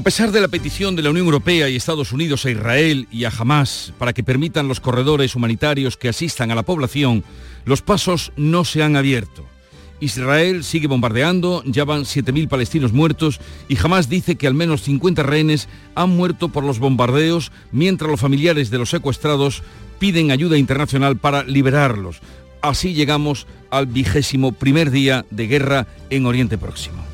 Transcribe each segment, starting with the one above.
A pesar de la petición de la Unión Europea y Estados Unidos a Israel y a Hamas para que permitan los corredores humanitarios que asistan a la población, los pasos no se han abierto. Israel sigue bombardeando, ya van 7.000 palestinos muertos y Hamas dice que al menos 50 rehenes han muerto por los bombardeos mientras los familiares de los secuestrados piden ayuda internacional para liberarlos. Así llegamos al vigésimo primer día de guerra en Oriente Próximo.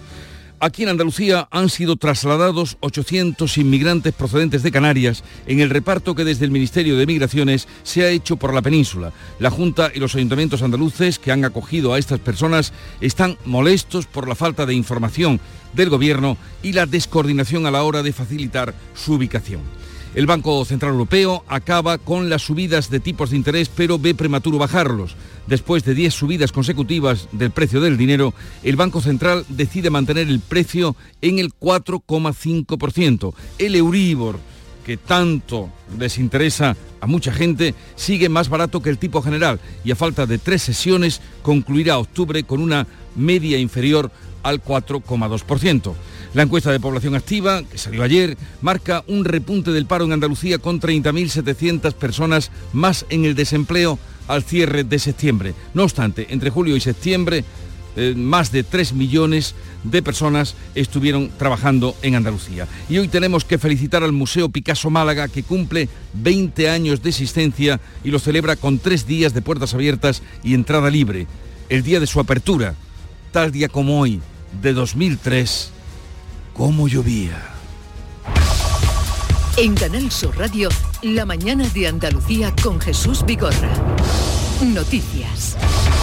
Aquí en Andalucía han sido trasladados 800 inmigrantes procedentes de Canarias en el reparto que desde el Ministerio de Migraciones se ha hecho por la península. La Junta y los ayuntamientos andaluces que han acogido a estas personas están molestos por la falta de información del Gobierno y la descoordinación a la hora de facilitar su ubicación. El Banco Central Europeo acaba con las subidas de tipos de interés, pero ve prematuro bajarlos. Después de 10 subidas consecutivas del precio del dinero, el Banco Central decide mantener el precio en el 4,5%. El Euribor, que tanto les interesa a mucha gente, sigue más barato que el tipo general y a falta de tres sesiones concluirá octubre con una media inferior al 4,2%. La encuesta de población activa, que salió ayer, marca un repunte del paro en Andalucía con 30.700 personas más en el desempleo al cierre de septiembre. No obstante, entre julio y septiembre, eh, más de 3 millones de personas estuvieron trabajando en Andalucía. Y hoy tenemos que felicitar al Museo Picasso Málaga, que cumple 20 años de existencia y lo celebra con tres días de puertas abiertas y entrada libre. El día de su apertura, tal día como hoy, de 2003, cómo llovía. En Canal Sur Radio, La mañana de Andalucía con Jesús Vigorra. Noticias.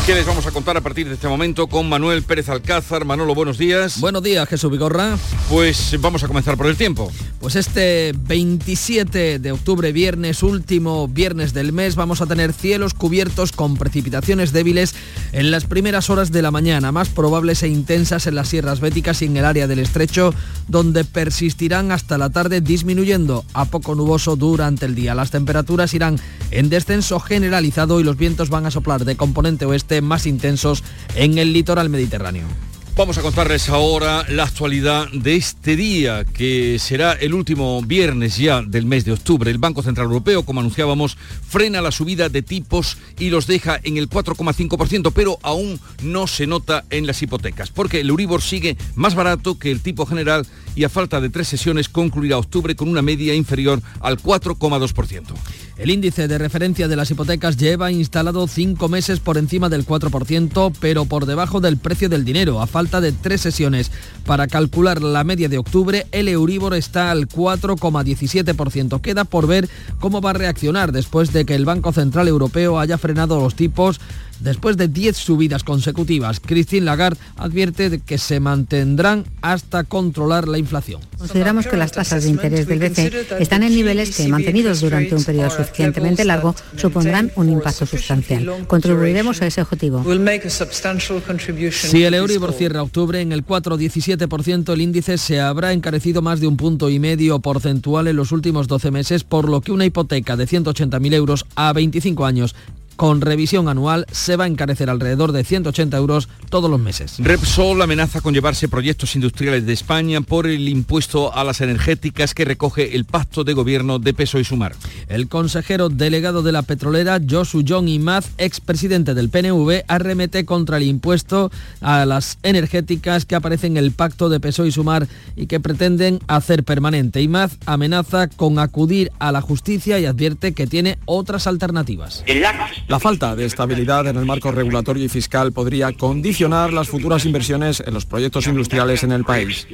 ¿Qué les vamos a contar a partir de este momento con Manuel Pérez Alcázar? Manolo, buenos días. Buenos días, Jesús Vigorra. Pues vamos a comenzar por el tiempo. Pues este 27 de octubre, viernes, último viernes del mes, vamos a tener cielos cubiertos con precipitaciones débiles en las primeras horas de la mañana, más probables e intensas en las sierras béticas y en el área del estrecho, donde persistirán hasta la tarde disminuyendo a poco nuboso durante el día. Las temperaturas irán en descenso generalizado y los vientos van a soplar de componente oeste más intensos en el litoral mediterráneo. Vamos a contarles ahora la actualidad de este día, que será el último viernes ya del mes de octubre. El Banco Central Europeo, como anunciábamos, frena la subida de tipos y los deja en el 4,5%, pero aún no se nota en las hipotecas, porque el Euribor sigue más barato que el tipo general y a falta de tres sesiones concluirá octubre con una media inferior al 4,2%. El índice de referencia de las hipotecas lleva instalado cinco meses por encima del 4%, pero por debajo del precio del dinero. A falta de tres sesiones para calcular la media de octubre, el Euribor está al 4,17%. Queda por ver cómo va a reaccionar después de que el Banco Central Europeo haya frenado los tipos Después de 10 subidas consecutivas, Christine Lagarde advierte de que se mantendrán hasta controlar la inflación. Consideramos que las tasas de interés del BCE están en niveles que, mantenidos durante un periodo suficientemente largo, supondrán un impacto sustancial. Contribuiremos a ese objetivo. Si el Euribor cierra octubre en el 4,17%, el índice se habrá encarecido más de un punto y medio porcentual en los últimos 12 meses, por lo que una hipoteca de 180.000 euros a 25 años con revisión anual se va a encarecer alrededor de 180 euros todos los meses. Repsol amenaza con llevarse proyectos industriales de España por el impuesto a las energéticas que recoge el pacto de gobierno de Peso y Sumar. El consejero delegado de la petrolera, Josu John Imaz, expresidente del PNV, arremete contra el impuesto a las energéticas que aparece en el pacto de Peso y Sumar y que pretenden hacer permanente. Imaz amenaza con acudir a la justicia y advierte que tiene otras alternativas. La falta de estabilidad en el marco regulatorio y fiscal podría condicionar las futuras inversiones en los proyectos industriales en el país.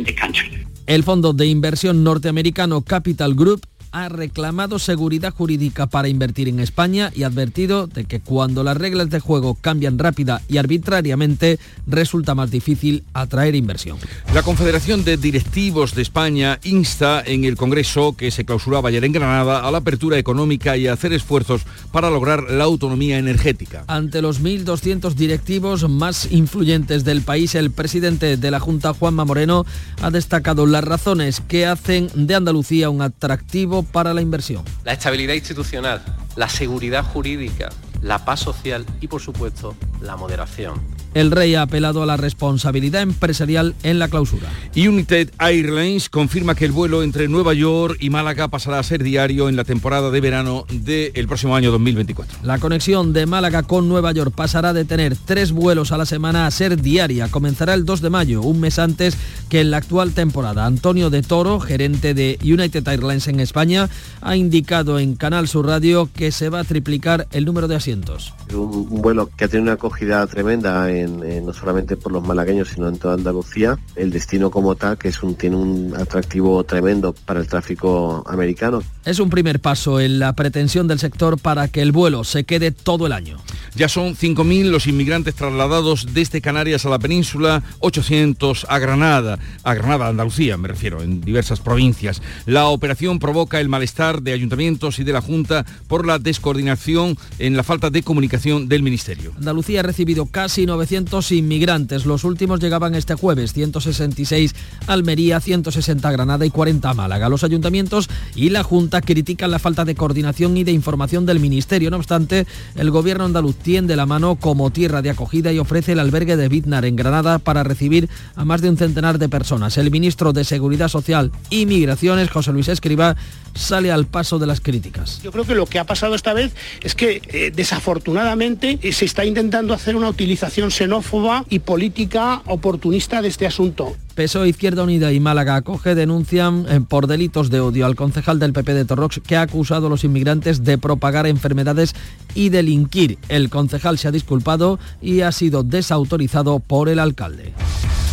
El fondo de inversión norteamericano Capital Group ha reclamado seguridad jurídica para invertir en España y ha advertido de que cuando las reglas de juego cambian rápida y arbitrariamente resulta más difícil atraer inversión. La Confederación de Directivos de España insta en el Congreso que se clausuraba ayer en Granada a la apertura económica y a hacer esfuerzos para lograr la autonomía energética. Ante los 1.200 directivos más influyentes del país, el presidente de la Junta, Juanma Moreno, ha destacado las razones que hacen de Andalucía un atractivo para la inversión. La estabilidad institucional, la seguridad jurídica, la paz social y, por supuesto, la moderación. El rey ha apelado a la responsabilidad empresarial en la clausura. United Airlines confirma que el vuelo entre Nueva York y Málaga pasará a ser diario en la temporada de verano del próximo año 2024. La conexión de Málaga con Nueva York pasará de tener tres vuelos a la semana a ser diaria. Comenzará el 2 de mayo, un mes antes que en la actual temporada. Antonio de Toro, gerente de United Airlines en España, ha indicado en Canal Sur Radio que se va a triplicar el número de asientos. Un, vuelo que ha tenido una acogida tremenda no solamente por los malagueños, sino en toda Andalucía. El destino como tal, que es un, tiene un atractivo tremendo para el tráfico americano. Es un primer paso en la pretensión del sector para que el vuelo se quede todo el año. Ya son 5.000 los inmigrantes trasladados desde Canarias a la península, 800 a Granada, a Granada, Andalucía, me refiero, en diversas provincias. La operación provoca el malestar de ayuntamientos y de la Junta por la descoordinación en la falta de comunicación del Ministerio. Andalucía ha recibido casi 900 inmigrantes. Los últimos llegaban este jueves, 166 Almería, 160 Granada y 40 Málaga. Los ayuntamientos y la Junta critican la falta de coordinación y de información del Ministerio. No obstante, el gobierno andaluz tiende la mano como tierra de acogida y ofrece el albergue de Bitnar en Granada para recibir a más de un centenar de personas. El ministro de Seguridad Social y Migraciones, José Luis Escriba, sale al paso de las críticas. Yo creo que lo que ha pasado esta vez es que eh, desafortunadamente eh, se está intentando hacer una utilización xenófoba y política oportunista de este asunto. PSOE, Izquierda Unida y Málaga Acoge denuncian eh, por delitos de odio al concejal del PP de Torrox que ha acusado a los inmigrantes de propagar enfermedades y delinquir. El concejal se ha disculpado y ha sido desautorizado por el alcalde.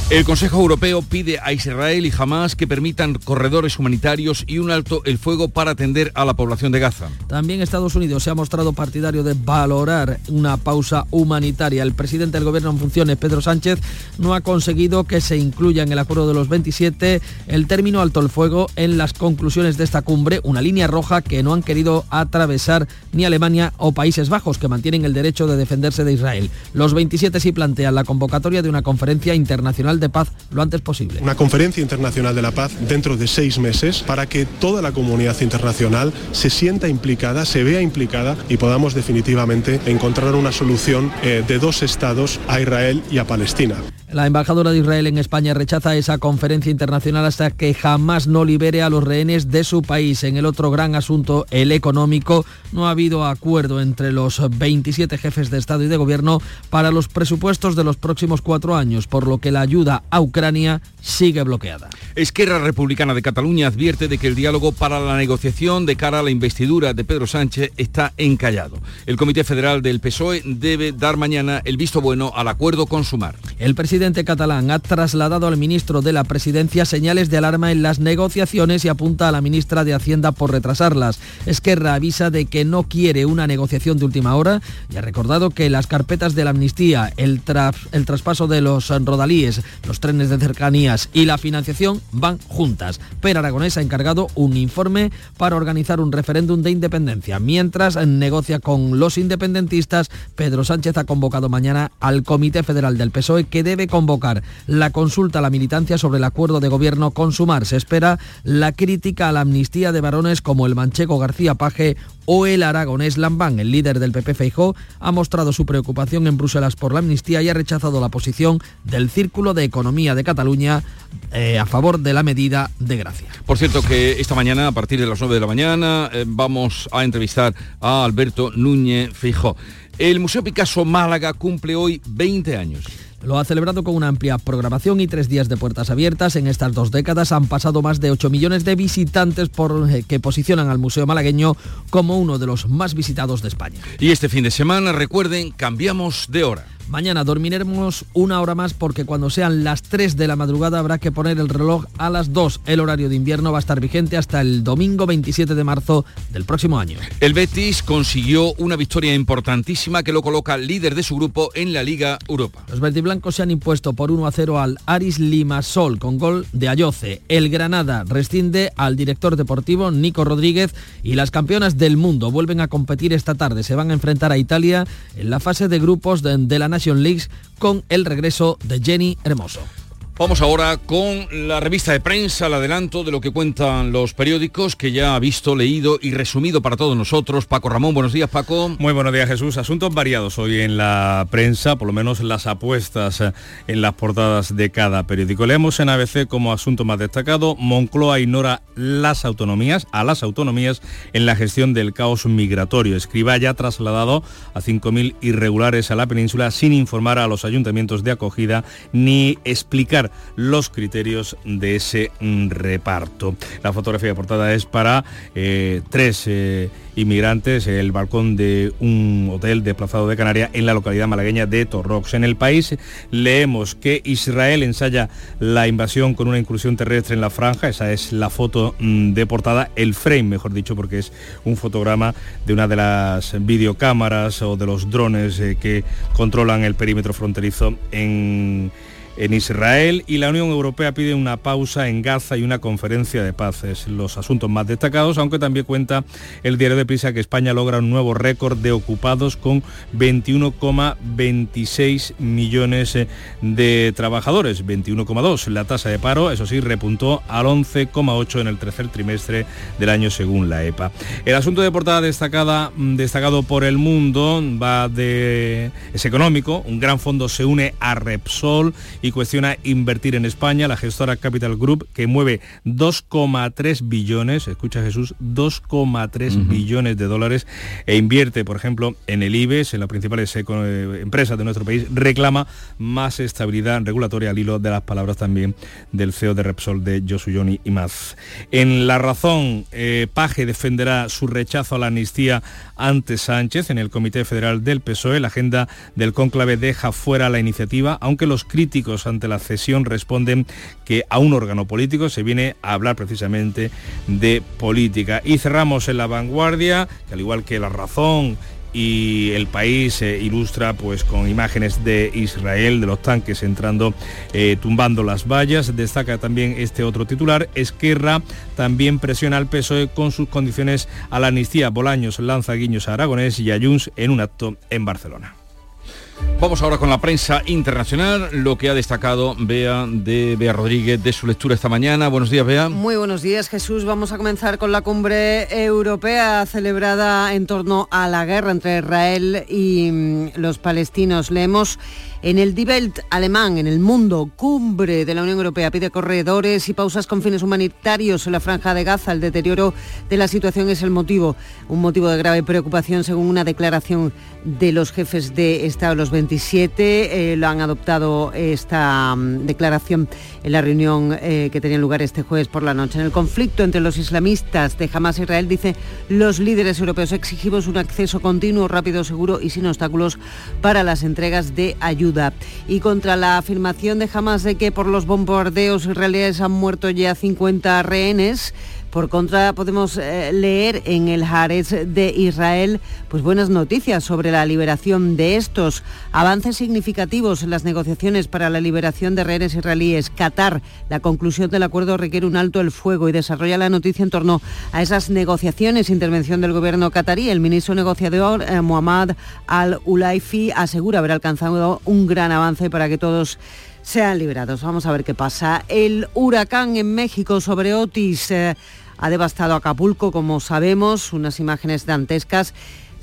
El Consejo Europeo pide a Israel y Hamas que permitan corredores humanitarios y un alto el fuego para atender a la población de Gaza. También Estados Unidos se ha mostrado partidario de valorar una pausa humanitaria. El presidente del gobierno en funciones, Pedro Sánchez, no ha conseguido que se incluya en el acuerdo de los 27 el término alto el fuego en las conclusiones de esta cumbre, una línea roja que no han querido atravesar ni Alemania o Países Bajos, que mantienen el derecho de defenderse de Israel. Los 27 sí plantean la convocatoria de una conferencia internacional de Paz lo antes posible. Una conferencia internacional de la paz dentro de seis meses para que toda la comunidad internacional se sienta implicada, se vea implicada y podamos definitivamente encontrar una solución eh, de dos estados a Israel y a Palestina. La embajadora de Israel en España rechaza esa conferencia internacional hasta que jamás no libere a los rehenes de su país. En el otro gran asunto, el económico, no ha habido acuerdo entre los 27 jefes de Estado y de Gobierno para los presupuestos de los próximos cuatro años, por lo que la ayuda a Ucrania sigue bloqueada. Esquerra Republicana de Cataluña advierte de que el diálogo para la negociación de cara a la investidura de Pedro Sánchez está encallado. El Comité Federal del PSOE debe dar mañana el visto bueno al acuerdo con Sumar. El presidente catalán ha trasladado al ministro de la Presidencia señales de alarma en las negociaciones y apunta a la ministra de Hacienda por retrasarlas. Esquerra avisa de que no quiere una negociación de última hora y ha recordado que las carpetas de la amnistía, el, el traspaso de los rodalíes, los trenes de cercanías y la financiación van juntas. Per Aragonés ha encargado un informe para organizar un referéndum de independencia. Mientras negocia con los independentistas, Pedro Sánchez ha convocado mañana al Comité Federal del PSOE que debe convocar la consulta a la militancia sobre el acuerdo de gobierno con Sumar. Se espera la crítica a la amnistía de varones como el manchego García Paje o el aragonés Lambán. El líder del PP Feijó ha mostrado su preocupación en Bruselas por la amnistía y ha rechazado la posición del Círculo de Economía de Cataluña eh, a favor de la medida de gracia. Por cierto que esta mañana, a partir de las 9 de la mañana, eh, vamos a entrevistar a Alberto Núñez Feijó. El Museo Picasso Málaga cumple hoy 20 años. Lo ha celebrado con una amplia programación y tres días de puertas abiertas. En estas dos décadas han pasado más de 8 millones de visitantes por, eh, que posicionan al Museo Malagueño como uno de los más visitados de España. Y este fin de semana, recuerden, cambiamos de hora. Mañana dormiremos una hora más porque cuando sean las 3 de la madrugada habrá que poner el reloj a las 2. El horario de invierno va a estar vigente hasta el domingo 27 de marzo del próximo año. El Betis consiguió una victoria importantísima que lo coloca líder de su grupo en la Liga Europa. Los verdiblancos se han impuesto por 1 a 0 al Aris Limasol con gol de Ayoce. El Granada rescinde al director deportivo Nico Rodríguez y las campeonas del mundo vuelven a competir esta tarde. Se van a enfrentar a Italia en la fase de grupos de, de la Con el regreso de Jenny Hermoso. Vamos ahora con la revista de prensa, el adelanto de lo que cuentan los periódicos que ya ha visto, leído y resumido para todos nosotros. Paco Ramón, buenos días Paco. Muy buenos días Jesús. Asuntos variados hoy en la prensa, por lo menos las apuestas eh, en las portadas de cada periódico. Leemos en ABC como asunto más destacado, Moncloa ignora las autonomías, a las autonomías en la gestión del caos migratorio. Escriba ya trasladado a 5.000 irregulares a la península sin informar a los ayuntamientos de acogida ni explicar los criterios de ese mm, reparto. La fotografía de portada es para eh, tres eh, inmigrantes, el balcón de un hotel de Plazado de Canarias en la localidad malagueña de Torrox. En el país leemos que Israel ensaya la invasión con una incursión terrestre en la franja, esa es la foto mm, de portada, el frame, mejor dicho, porque es un fotograma de una de las videocámaras o de los drones eh, que controlan el perímetro fronterizo en en Israel y la Unión Europea pide una pausa en Gaza y una conferencia de paz. Es los asuntos más destacados, aunque también cuenta el diario de Prisa que España logra un nuevo récord de ocupados con 21,26 millones eh, de trabajadores, 21,2. La tasa de paro, eso sí, repuntó al 11,8 en el tercer trimestre del año según la EPA. El asunto de portada destacada, mm, destacado por el mundo va de... es económico, un gran fondo se une a Repsol cuestiona invertir en España. La gestora Capital Group, que mueve 2,3 billones, escucha Jesús, 2,3 billones de dólares e invierte, por ejemplo, en el IBEX, en las principales eh, empresas de nuestro país, reclama más estabilidad regulatoria al hilo de las palabras también del CEO de Repsol, de Josu Yoni y más. En La Razón, eh, Paje defenderá su rechazo a la amnistía ante Sánchez en el Comité Federal del PSOE. La agenda del cónclave deja fuera la iniciativa, aunque los críticos ante la cesión responden que a un órgano político se viene a hablar precisamente de política. Y cerramos en la vanguardia, que al igual que la razón y el país se ilustra pues con imágenes de Israel, de los tanques entrando, eh, tumbando las vallas. Destaca también este otro titular, Esquerra también presiona al PSOE con sus condiciones a la amnistía. Bolaños lanza guiños a Aragonés y a Junts en un acto en Barcelona. Vamos ahora con la prensa internacional, lo que ha destacado Bea de Bea Rodríguez de su lectura esta mañana. Buenos días, Bea. Muy buenos días, Jesús. Vamos a comenzar con la cumbre europea celebrada en torno a la guerra entre Israel y mm, los palestinos. Leemos en el Die Welt alemán, en el mundo, cumbre de la Unión Europea, pide corredores y pausas con fines humanitarios en la franja de Gaza. El deterioro de la situación es el motivo, un motivo de grave preocupación según una declaración de los jefes de Estado, los 27. Eh, lo han adoptado esta mm, declaración en la reunión eh, que tenía lugar este jueves por la noche. En el conflicto entre los islamistas de Hamas e Israel, dice, los líderes europeos exigimos un acceso continuo, rápido, seguro y sin obstáculos para las entregas de ayuda. Y contra la afirmación de Hamas de que por los bombardeos israelíes han muerto ya 50 rehenes, por contra, podemos eh, leer en el Haaretz de Israel pues buenas noticias sobre la liberación de estos avances significativos en las negociaciones para la liberación de rehenes israelíes. Qatar, la conclusión del acuerdo requiere un alto el fuego y desarrolla la noticia en torno a esas negociaciones. Intervención del gobierno qatarí. El ministro negociador eh, al-Ulaifi asegura haber alcanzado un gran avance para que todos sean liberados. Vamos a ver qué pasa. El huracán en México sobre Otis eh, ha devastado Acapulco, como sabemos, unas imágenes dantescas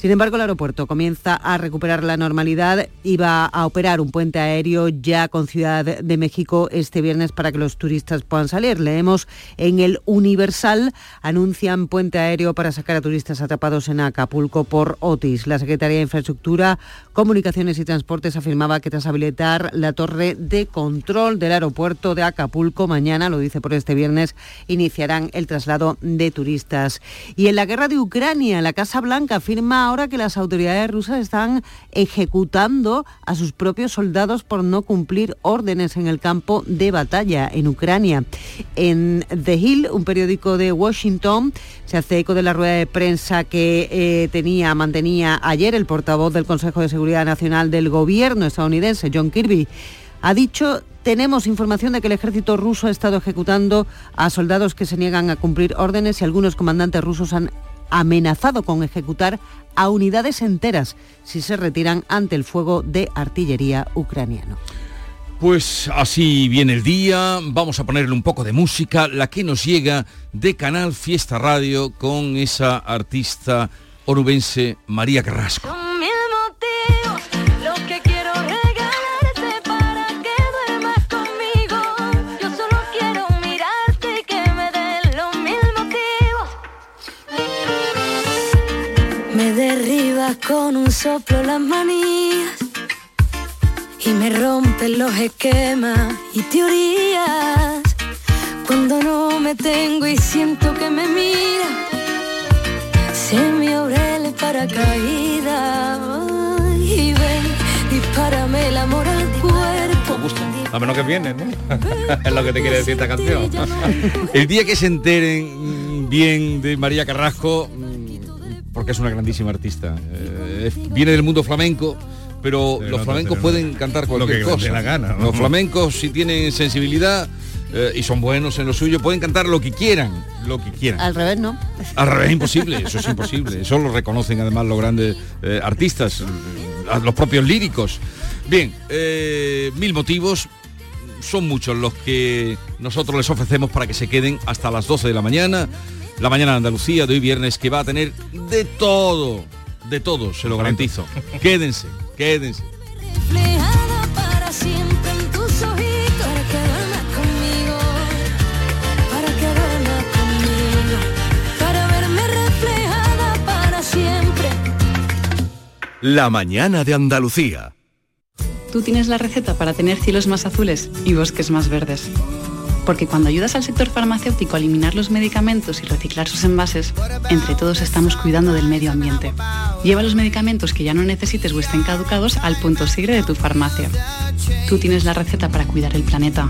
sin embargo, el aeropuerto comienza a recuperar la normalidad y va a operar un puente aéreo ya con Ciudad de México este viernes para que los turistas puedan salir. Leemos en el Universal, anuncian puente aéreo para sacar a turistas atrapados en Acapulco por Otis. La Secretaría de Infraestructura, Comunicaciones y Transportes afirmaba que tras habilitar la torre de control del aeropuerto de Acapulco, mañana, lo dice por este viernes, iniciarán el traslado de turistas. Y en la guerra de Ucrania, la Casa Blanca firma ahora que las autoridades rusas están ejecutando a sus propios soldados por no cumplir órdenes en el campo de batalla en Ucrania. En The Hill, un periódico de Washington, se hace eco de la rueda de prensa que eh, tenía, mantenía ayer el portavoz del Consejo de Seguridad Nacional del Gobierno estadounidense, John Kirby. Ha dicho tenemos información de que el ejército ruso ha estado ejecutando a soldados que se niegan a cumplir órdenes y algunos comandantes rusos han amenazado con ejecutar a unidades enteras si se retiran ante el fuego de artillería ucraniano. Pues así viene el día, vamos a ponerle un poco de música, la que nos llega de Canal Fiesta Radio con esa artista orubense María Carrasco. Con un soplo las manías y me rompen los esquemas y teorías. Cuando no me tengo y siento que me mira, se me abre para caída. Y ven, dispárame el amor al cuerpo. A menos que viene, ¿no? es lo que te quiere decir esta canción. el día que se enteren bien de María Carrasco, porque es una grandísima artista. Eh, viene del mundo flamenco, pero los flamencos pueden cantar cualquier cosa. La gana, Los flamencos, si tienen sensibilidad eh, y son buenos en lo suyo, pueden cantar lo que quieran, lo que quieran. Al revés, ¿no? Al revés, imposible, eso es imposible. Eso lo reconocen además los grandes eh, artistas, los propios líricos. Bien, mil motivos, son muchos los que nosotros les ofrecemos para que se queden hasta las 12 de la mañana la mañana de Andalucía de hoy viernes que va a tener de todo, de todo, se lo garantizo. quédense, quédense. La mañana de Andalucía. Tú tienes la receta para tener cielos más azules y bosques más verdes porque cuando ayudas al sector farmacéutico a eliminar los medicamentos y reciclar sus envases, entre todos estamos cuidando del medio ambiente. Lleva los medicamentos que ya no necesites o estén caducados al punto sigre de tu farmacia. Tú tienes la receta para cuidar el planeta.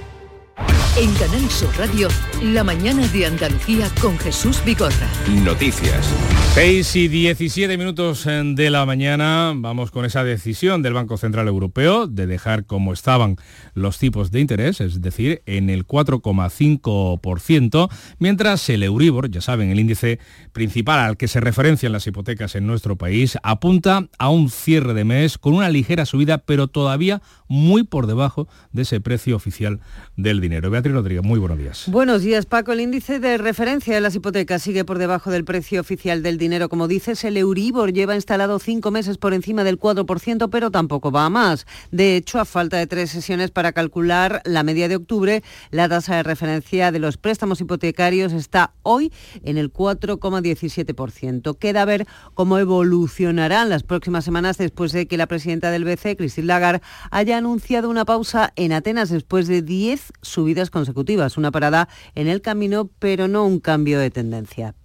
En Canal Sur Radio, la mañana de Andalucía con Jesús Bigorra. Noticias. 6 y 17 minutos eh, de la mañana vamos con esa decisión del Banco Central Europeo de dejar como estaban los tipos de interés, es decir, en el 4,5%, mientras el Euribor, ya saben, el índice principal al que se referencian las hipotecas en nuestro país, apunta a un cierre de mes con una ligera subida, pero todavía muy por debajo de ese precio oficial del dinero. Beatriz Rodríguez, muy buenos días. Buenos días, Paco. El índice de referencia de las hipotecas sigue por debajo del precio oficial del dinero. Como dices, el Euribor lleva instalado cinco meses por encima del 4%, pero tampoco va a más. De hecho, a falta de tres sesiones para calcular la media de octubre, la tasa de referencia de los préstamos hipotecarios está hoy en el 4,17%. Queda ver cómo evolucionarán las próximas semanas después de que la presidenta del BCE, Christine Lagarde, haya anunciado una pausa en Atenas después de 10 subidas consecutivas. Una parada en el camino, pero no un cambio de tendencia.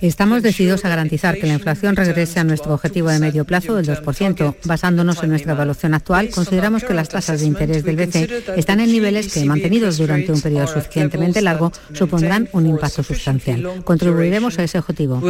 Estamos decididos a garantizar que la inflación regrese a nuestro objetivo de medio plazo del 2%. Basándonos en nuestra evaluación actual, consideramos que las tasas de interés del BCE están en niveles que, mantenidos durante un periodo suficientemente largo, supondrán un impacto sustancial. Contribuiremos a ese objetivo.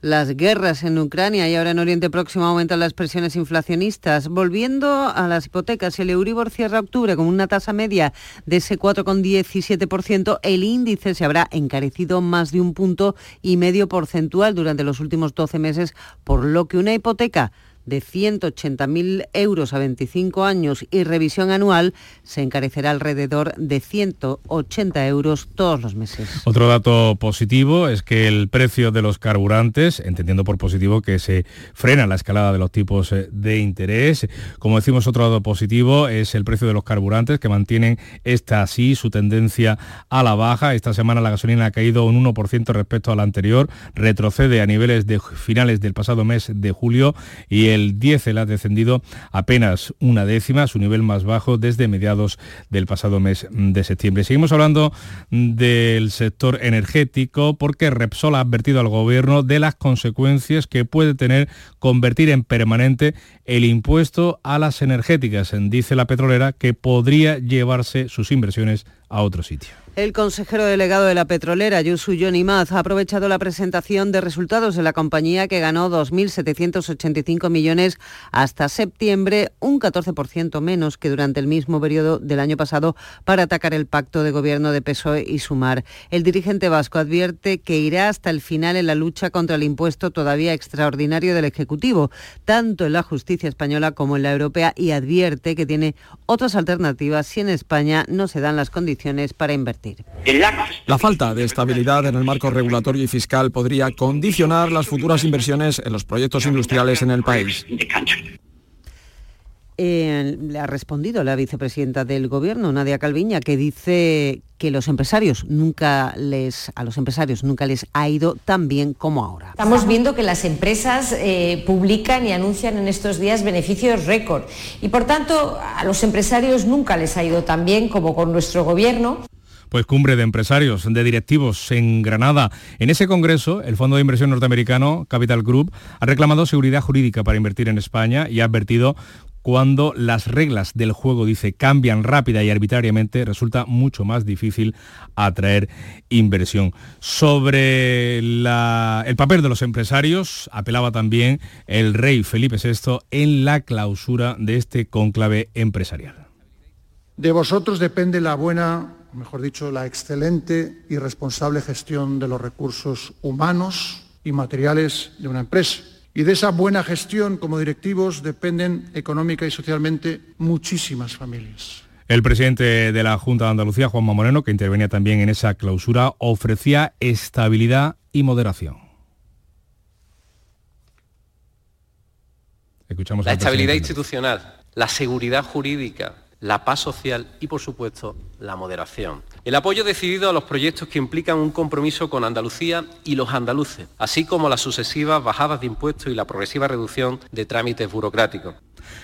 Las guerras en Ucrania y ahora en Oriente Próximo aumentan las presiones inflacionistas. Volviendo a las hipotecas, el Euribor cierra octubre con una tasa media de ese 4,17% el índice se habrá encarecido más de un punto y medio porcentual durante los últimos 12 meses, por lo que una hipoteca de 180.000 euros a 25 años y revisión anual, se encarecerá alrededor de 180 euros todos los meses. Otro dato positivo es que el precio de los carburantes, entendiendo por positivo que se frena la escalada de los tipos eh, de interés, como decimos otro dato positivo es el precio de los carburantes que mantienen esta así su tendencia a la baja. Esta semana la gasolina ha caído un 1% respecto a la anterior, retrocede a niveles de finales del pasado mes de julio y el diésel ha descendido apenas una décima, su nivel más bajo desde mediados del pasado mes de septiembre. Seguimos hablando del sector energético porque Repsol ha advertido al gobierno de las consecuencias que puede tener convertir en permanente el impuesto a las energéticas. Dice la petrolera que podría llevarse sus inversiones a otro sitio. El consejero delegado de la petrolera, Yusu Maz, ha aprovechado la presentación de resultados de la compañía que ganó 2.785 millones hasta septiembre, un 14% menos que durante el mismo periodo del año pasado, para atacar el pacto de gobierno de PSOE y Sumar. El dirigente vasco advierte que irá hasta el final en la lucha contra el impuesto todavía extraordinario del Ejecutivo, tanto en la justicia española como en la europea, y advierte que tiene otras alternativas si en España no se dan las condiciones para invertir. La falta de estabilidad en el marco regulatorio y fiscal podría condicionar las futuras inversiones en los proyectos industriales en el país. Eh, le ha respondido la vicepresidenta del gobierno, Nadia Calviña, que dice que los empresarios nunca les, a los empresarios nunca les ha ido tan bien como ahora. Estamos viendo que las empresas eh, publican y anuncian en estos días beneficios récord y por tanto a los empresarios nunca les ha ido tan bien como con nuestro gobierno pues cumbre de empresarios, de directivos en Granada. En ese congreso, el fondo de inversión norteamericano Capital Group ha reclamado seguridad jurídica para invertir en España y ha advertido cuando las reglas del juego, dice, cambian rápida y arbitrariamente, resulta mucho más difícil atraer inversión. Sobre el papel de los empresarios, apelaba también el rey Felipe VI en la clausura de este cónclave empresarial. De vosotros depende la buena mejor dicho, la excelente y responsable gestión de los recursos humanos y materiales de una empresa. Y de esa buena gestión como directivos dependen económica y socialmente muchísimas familias. El presidente de la Junta de Andalucía, Juanma Moreno, que intervenía también en esa clausura, ofrecía estabilidad y moderación. Escuchamos la estabilidad institucional, la seguridad jurídica, la paz social y, por supuesto, la moderación. El apoyo decidido a los proyectos que implican un compromiso con Andalucía y los andaluces, así como las sucesivas bajadas de impuestos y la progresiva reducción de trámites burocráticos.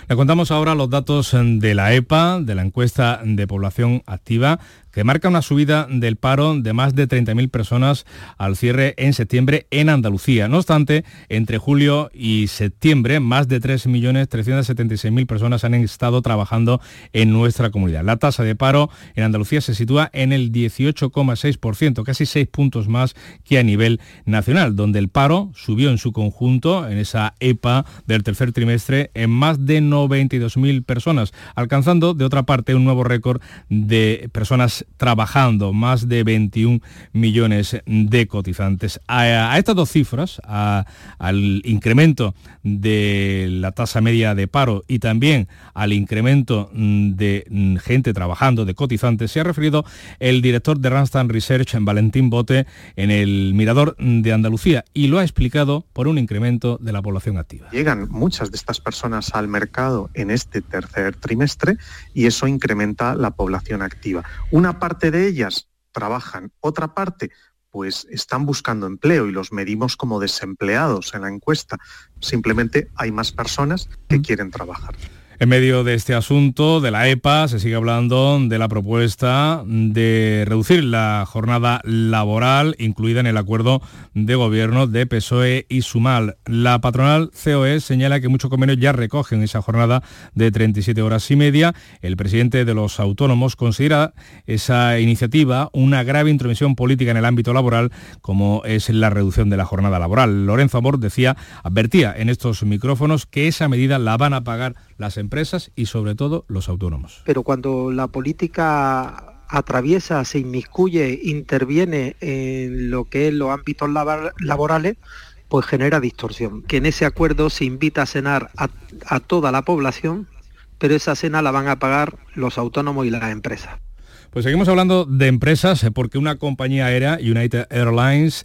Le contamos ahora los datos de la EPA, de la encuesta de población activa, que marca una subida del paro de más de 30.000 personas al cierre en septiembre en Andalucía. No obstante, entre julio y septiembre, más de 3.376.000 personas han estado trabajando en nuestra comunidad. La tasa de paro en Andalucía se sitúa en el 18,6%, casi 6 puntos más que a nivel nacional, donde el paro subió en su conjunto, en esa EPA del tercer trimestre, en más de 92.000 personas, alcanzando de otra parte un nuevo récord de personas trabajando, más de 21 millones de cotizantes. A, estas dos cifras, al incremento de la tasa media de paro y también al incremento de gente trabajando, de cotizantes, se ha referido el director de Randstad Research, Valentín Bote, en el Mirador de Andalucía y lo ha explicado por un incremento de la población activa. Llegan muchas de estas personas al mercado en este tercer trimestre y eso incrementa la población activa. Una parte de ellas trabajan, otra parte pues están buscando empleo y los medimos como desempleados en la encuesta. Simplemente hay más personas que quieren trabajar. En medio de este asunto de la EPA se sigue hablando de la propuesta de reducir la jornada laboral incluida en el acuerdo de gobierno de PSOE y Sumal. La patronal COE señala que muchos convenios ya recogen esa jornada de 37 horas y media. El presidente de los autónomos considera esa iniciativa una grave intromisión política en el ámbito laboral como es la reducción de la jornada laboral. Lorenzo Amor decía, advertía en estos micrófonos que esa medida la van a pagar las empresas y sobre todo los autónomos. Pero cuando la política atraviesa, se inmiscuye, interviene en lo que es los ámbitos laborales, pues genera distorsión. Que en ese acuerdo se invita a cenar a, a toda la población, pero esa cena la van a pagar los autónomos y las empresas. Pues seguimos hablando de empresas eh, porque una compañía aérea, United Airlines,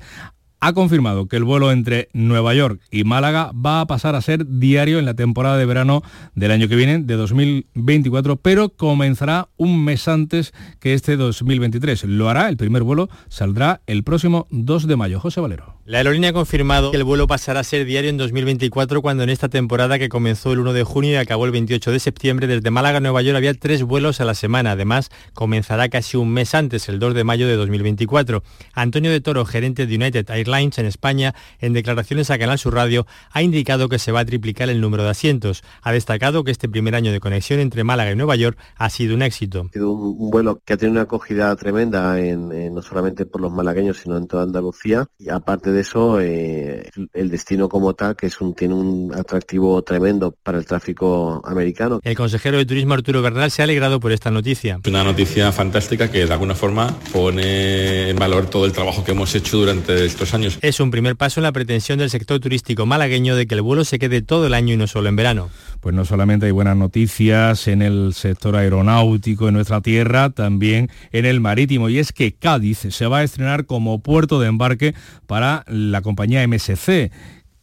ha confirmado que el vuelo entre Nueva York y Málaga va a pasar a ser diario en la temporada de verano del año que viene, de 2024, pero comenzará un mes antes que este 2023. Lo hará, el primer vuelo saldrá el próximo 2 de mayo. José Valero. La aerolínea ha confirmado que el vuelo pasará a ser diario en 2024 cuando en esta temporada que comenzó el 1 de junio y acabó el 28 de septiembre desde Málaga a Nueva York había tres vuelos a la semana. Además, comenzará casi un mes antes, el 2 de mayo de 2024. Antonio de Toro, gerente de United Airlines en España, en declaraciones a Canal Sur Radio, ha indicado que se va a triplicar el número de asientos. Ha destacado que este primer año de conexión entre Málaga y Nueva York ha sido un éxito. Ha sido un, vuelo que ha tenido una acogida tremenda en, en, no solamente por los malagueños, sino en toda Andalucía. Y aparte de eso, eh, el destino como tal, que es un, tiene un atractivo tremendo para el tráfico americano. El consejero de Turismo Arturo Bernal se ha alegrado por esta noticia. Una noticia fantástica que de alguna forma pone en valor todo el trabajo que hemos hecho durante estos años. Es un primer paso en la pretensión del sector turístico malagueño de que el vuelo se quede todo el año y no solo en verano. Pues no solamente hay buenas noticias en el sector aeronáutico en nuestra tierra, también en el marítimo. Y es que Cádiz se va a estrenar como puerto de embarque para la compañía MSC.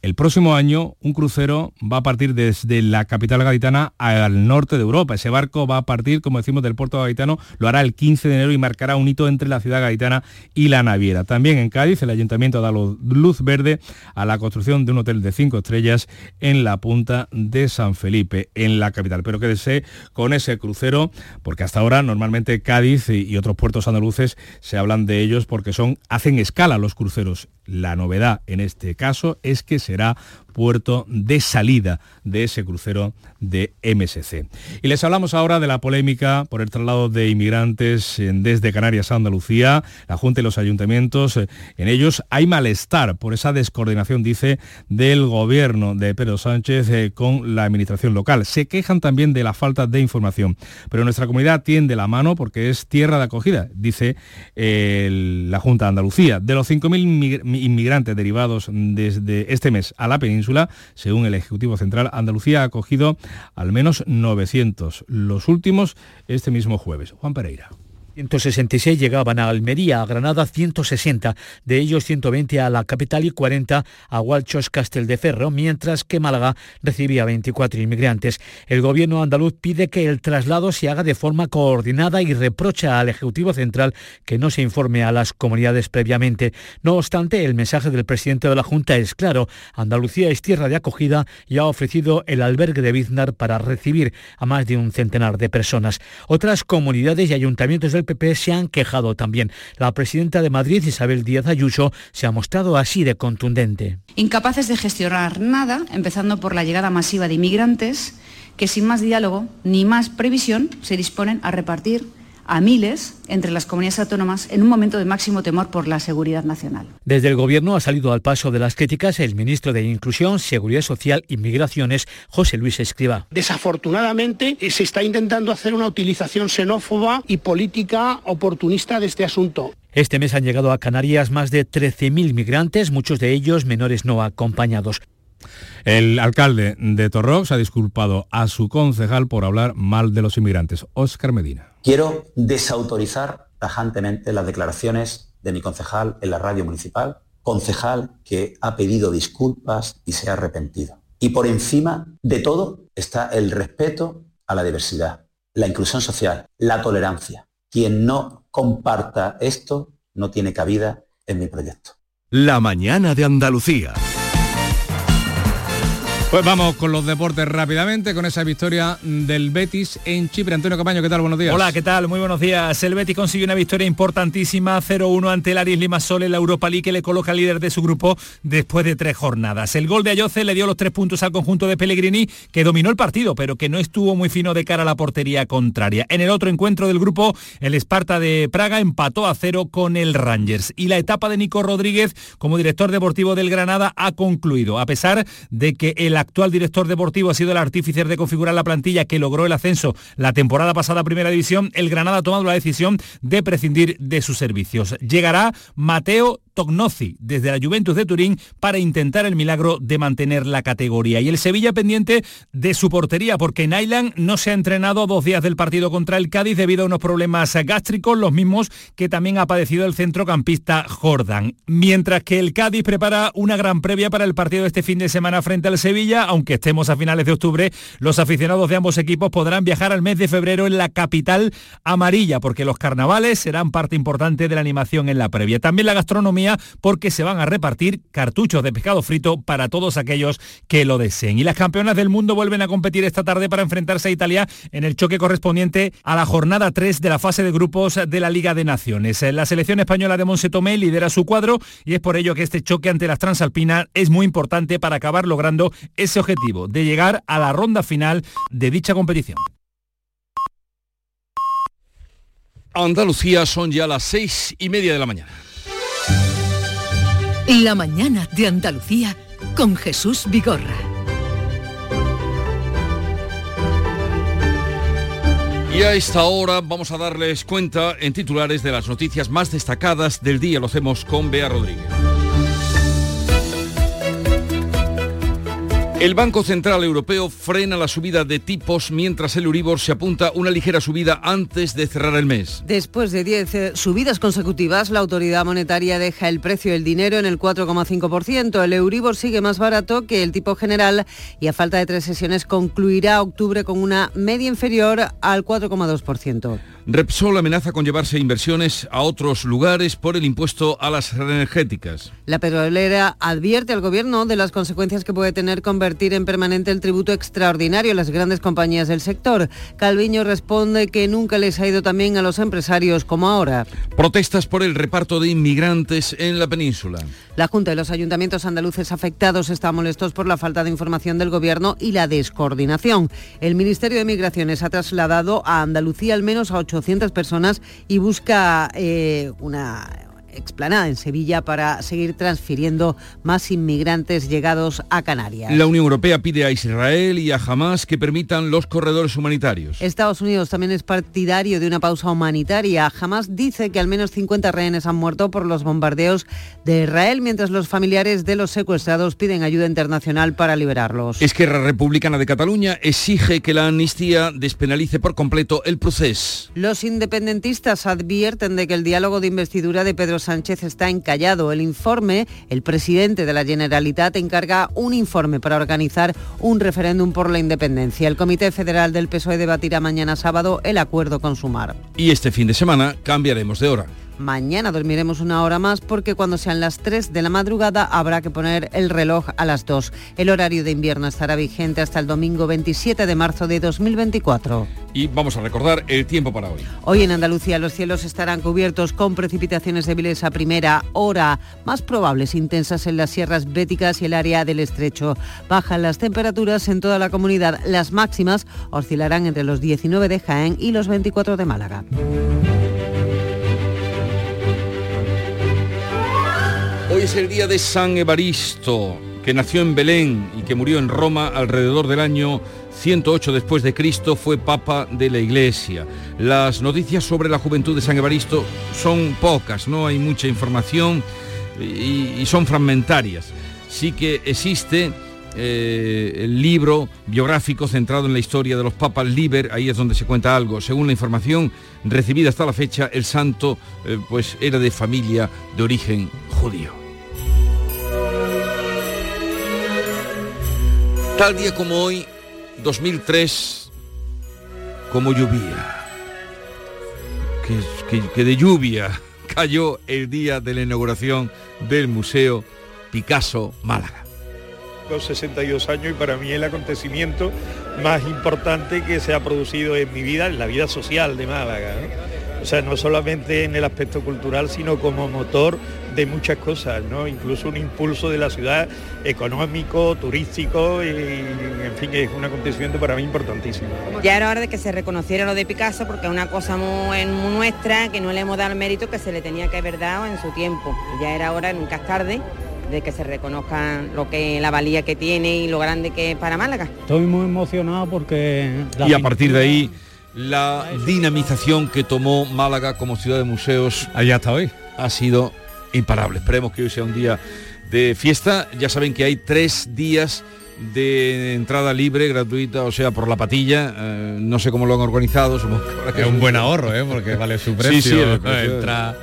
El próximo año un crucero va a partir desde la capital gaditana al norte de Europa. Ese barco va a partir, como decimos, del puerto gaditano, lo hará el 15 de enero y marcará un hito entre la ciudad gaditana y la naviera. También en Cádiz el ayuntamiento dado luz verde a la construcción de un hotel de cinco estrellas en la punta de San Felipe, en la capital. Pero quédese con ese crucero, porque hasta ahora normalmente Cádiz y otros puertos andaluces se hablan de ellos porque son, hacen escala los cruceros. La novedad en este caso es que será puerto de salida de ese crucero de MSC. Y les hablamos ahora de la polémica por el traslado de inmigrantes desde Canarias a Andalucía, la Junta y los ayuntamientos. En ellos hay malestar por esa descoordinación, dice, del gobierno de Pedro Sánchez eh, con la administración local. Se quejan también de la falta de información. Pero nuestra comunidad tiende la mano porque es tierra de acogida, dice la Junta de Andalucía. De los 5.000 inmigrantes derivados desde este mes a la península, según el Ejecutivo Central, Andalucía ha acogido al menos 900, los últimos este mismo jueves. Juan Pereira. 166 llegaban a Almería, a Granada 160, de ellos 120 a la capital y 40 a Hualchos Casteldeferro, mientras que Málaga recibía 24 inmigrantes. El gobierno andaluz pide que el traslado se haga de forma coordinada y reprocha al Ejecutivo Central que no se informe a las comunidades previamente. No obstante, el mensaje del presidente de la Junta es claro. Andalucía es tierra de acogida y ha ofrecido el albergue de Biznar para recibir a más de un centenar de personas. Otras comunidades y ayuntamientos del PP se han quejado también. La presidenta de Madrid, Isabel Díaz Ayuso, se ha mostrado así de contundente. Incapaces de gestionar nada, empezando por la llegada masiva de inmigrantes que sin más diálogo ni más previsión se disponen a repartir a miles entre las comunidades autónomas en un momento de máximo temor por la seguridad nacional. Desde el Gobierno ha salido al paso de las críticas el ministro de Inclusión, Seguridad Social y Migraciones, José Luis Escriba. Desafortunadamente se está intentando hacer una utilización xenófoba y política oportunista de este asunto. Este mes han llegado a Canarias más de 13.000 migrantes, muchos de ellos menores no acompañados. El alcalde de Torrox ha disculpado a su concejal por hablar mal de los inmigrantes. Óscar Medina. Quiero desautorizar tajantemente las declaraciones de mi concejal en la radio municipal, concejal que ha pedido disculpas y se ha arrepentido. Y por encima de todo está el respeto a la diversidad, la inclusión social, la tolerancia. Quien no comparta esto no tiene cabida en mi proyecto. La mañana de Andalucía. Pues vamos con los deportes rápidamente, con esa victoria del Betis en Chipre. Antonio Camaño, ¿qué tal? Buenos días. Hola, ¿qué tal? Muy buenos días. El Betis consiguió una victoria importantísima, 0-1 ante el Aris Limassol en la Europa League, que le coloca líder de su grupo después de tres jornadas. El gol de Ayoce le dio los tres puntos al conjunto de Pellegrini, que dominó el partido, pero que no estuvo muy fino de cara a la portería contraria. En el otro encuentro del grupo, el Esparta de Praga empató a cero con el Rangers. Y la etapa de Nico Rodríguez como director deportivo del Granada ha concluido, a pesar de que el actual director deportivo ha sido el artífice de configurar la plantilla que logró el ascenso la temporada pasada a Primera División, el Granada ha tomado la decisión de prescindir de sus servicios. Llegará Mateo Tognozzi desde la Juventus de Turín para intentar el milagro de mantener la categoría. Y el Sevilla pendiente de su portería porque Nyland no se ha entrenado dos días del partido contra el Cádiz debido a unos problemas gástricos, los mismos que también ha padecido el centrocampista Jordan. Mientras que el Cádiz prepara una gran previa para el partido de este fin de semana frente al Sevilla, aunque estemos a finales de octubre, los aficionados de ambos equipos podrán viajar al mes de febrero en la capital amarilla, porque los carnavales serán parte importante de la animación en la previa. También la gastronomía, porque se van a repartir cartuchos de pescado frito para todos aquellos que lo deseen. Y las campeonas del mundo vuelven a competir esta tarde para enfrentarse a Italia en el choque correspondiente a la jornada 3 de la fase de grupos de la Liga de Naciones. La selección española de Monse Tomé lidera su cuadro y es por ello que este choque ante las transalpinas es muy importante para acabar logrando ese objetivo de llegar a la ronda final de dicha competición. Andalucía son ya las seis y media de la mañana. La mañana de Andalucía con Jesús Vigorra. Y a esta hora vamos a darles cuenta en titulares de las noticias más destacadas del día. Lo hacemos con Bea Rodríguez. El Banco Central Europeo frena la subida de tipos mientras el Uribor se apunta una ligera subida antes de cerrar el mes. Después de 10 eh, subidas consecutivas, la autoridad monetaria deja el precio del dinero en el 4,5%. El Euribor sigue más barato que el tipo general y a falta de tres sesiones concluirá octubre con una media inferior al 4,2%. Repsol amenaza con llevarse inversiones a otros lugares por el impuesto a las energéticas. La petrolera advierte al gobierno de las consecuencias que puede tener convertir en permanente el tributo extraordinario a las grandes compañías del sector. Calviño responde que nunca les ha ido tan bien a los empresarios como ahora. Protestas por el reparto de inmigrantes en la península. La Junta de los Ayuntamientos andaluces afectados está molestos por la falta de información del gobierno y la descoordinación. El Ministerio de Migraciones ha trasladado a Andalucía al menos a 8 personas y busca eh, una explanada en Sevilla para seguir transfiriendo más inmigrantes llegados a Canarias. La Unión Europea pide a Israel y a Hamas que permitan los corredores humanitarios. Estados Unidos también es partidario de una pausa humanitaria. Hamas dice que al menos 50 rehenes han muerto por los bombardeos de Israel, mientras los familiares de los secuestrados piden ayuda internacional para liberarlos. Esquerra Republicana de Cataluña exige que la amnistía despenalice por completo el proceso. Los independentistas advierten de que el diálogo de investidura de Pedro Sánchez está encallado. El informe, el presidente de la Generalitat encarga un informe para organizar un referéndum por la independencia. El Comité Federal del PSOE debatirá mañana sábado el acuerdo con Sumar. Y este fin de semana cambiaremos de hora. Mañana dormiremos una hora más porque cuando sean las 3 de la madrugada habrá que poner el reloj a las 2. El horario de invierno estará vigente hasta el domingo 27 de marzo de 2024. Y vamos a recordar el tiempo para hoy. Hoy en Andalucía los cielos estarán cubiertos con precipitaciones débiles a primera hora, más probables intensas en las sierras béticas y el área del estrecho. Bajan las temperaturas en toda la comunidad. Las máximas oscilarán entre los 19 de Jaén y los 24 de Málaga. Es el día de San Evaristo, que nació en Belén y que murió en Roma alrededor del año 108 después de Cristo, fue papa de la Iglesia. Las noticias sobre la juventud de San Evaristo son pocas, no hay mucha información y, son fragmentarias. Sí que existe eh, el libro biográfico centrado en la historia de los papas Liber, ahí es donde se cuenta algo. Según la información recibida hasta la fecha, el santo eh, pues era de familia de origen judío. Tal día como hoy, 2003, como lluvia, que, de lluvia cayó el día de la inauguración del Museo Picasso Málaga. 62 años y para mí el acontecimiento más importante que se ha producido en mi vida, en la vida social de Málaga. O sea, no solamente en el aspecto cultural, sino como motor de muchas cosas, ¿no? Incluso un impulso de la ciudad económico, turístico y, en fin, es un acontecimiento para mí importantísimo. Ya era hora de que se reconociera lo de Picasso porque es una cosa muy, nuestra que no le hemos dado el mérito que se le tenía que haber dado en su tiempo. Ya era hora, nunca es tarde, de que se reconozca lo que la valía que tiene y lo grande que es para Málaga. Estoy muy emocionado porque... Y a partir de ahí la dinamización que tomó Málaga como ciudad de museos allá hasta hoy ha sido imparable. Esperemos que hoy sea un día de fiesta. Ya saben que hay tres días de entrada libre, gratuita, o sea, por la patilla. Eh, no sé cómo lo han organizado. que es un buen ahorro, ¿eh? porque vale su precio. Sí, sí, entra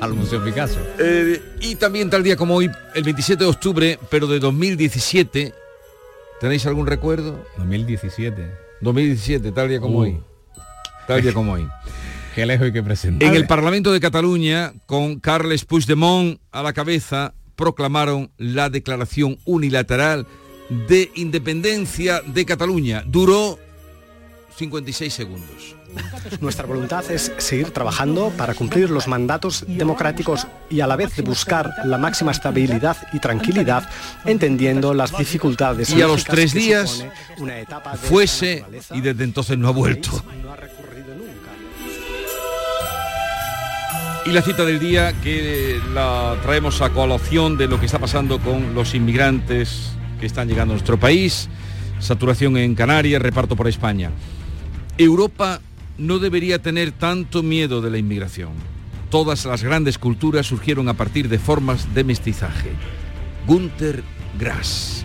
al Museo Picasso. Eh, y también tal día como hoy, el 27 de octubre, pero de 2017, ¿tenéis algún recuerdo? 2017. 2017, tal día como uh. hoy. Tal día como hoy. Qué lejos y qué presente. En el Parlamento de Cataluña, con Carles Puigdemont a la cabeza, proclamaron la declaración unilateral de independencia de Cataluña. Duró 56 segundos. Nuestra voluntad es seguir trabajando para cumplir los mandatos democráticos y a la vez buscar la máxima estabilidad y tranquilidad, entendiendo las dificultades. Y a los tres días fuese y desde entonces no ha vuelto. Y la cita del día que la traemos a colación de lo que está pasando con los inmigrantes que están llegando a nuestro país, saturación en Canarias, reparto por España. Europa no debería tener tanto miedo de la inmigración. Todas las grandes culturas surgieron a partir de formas de mestizaje. Gunther Grass.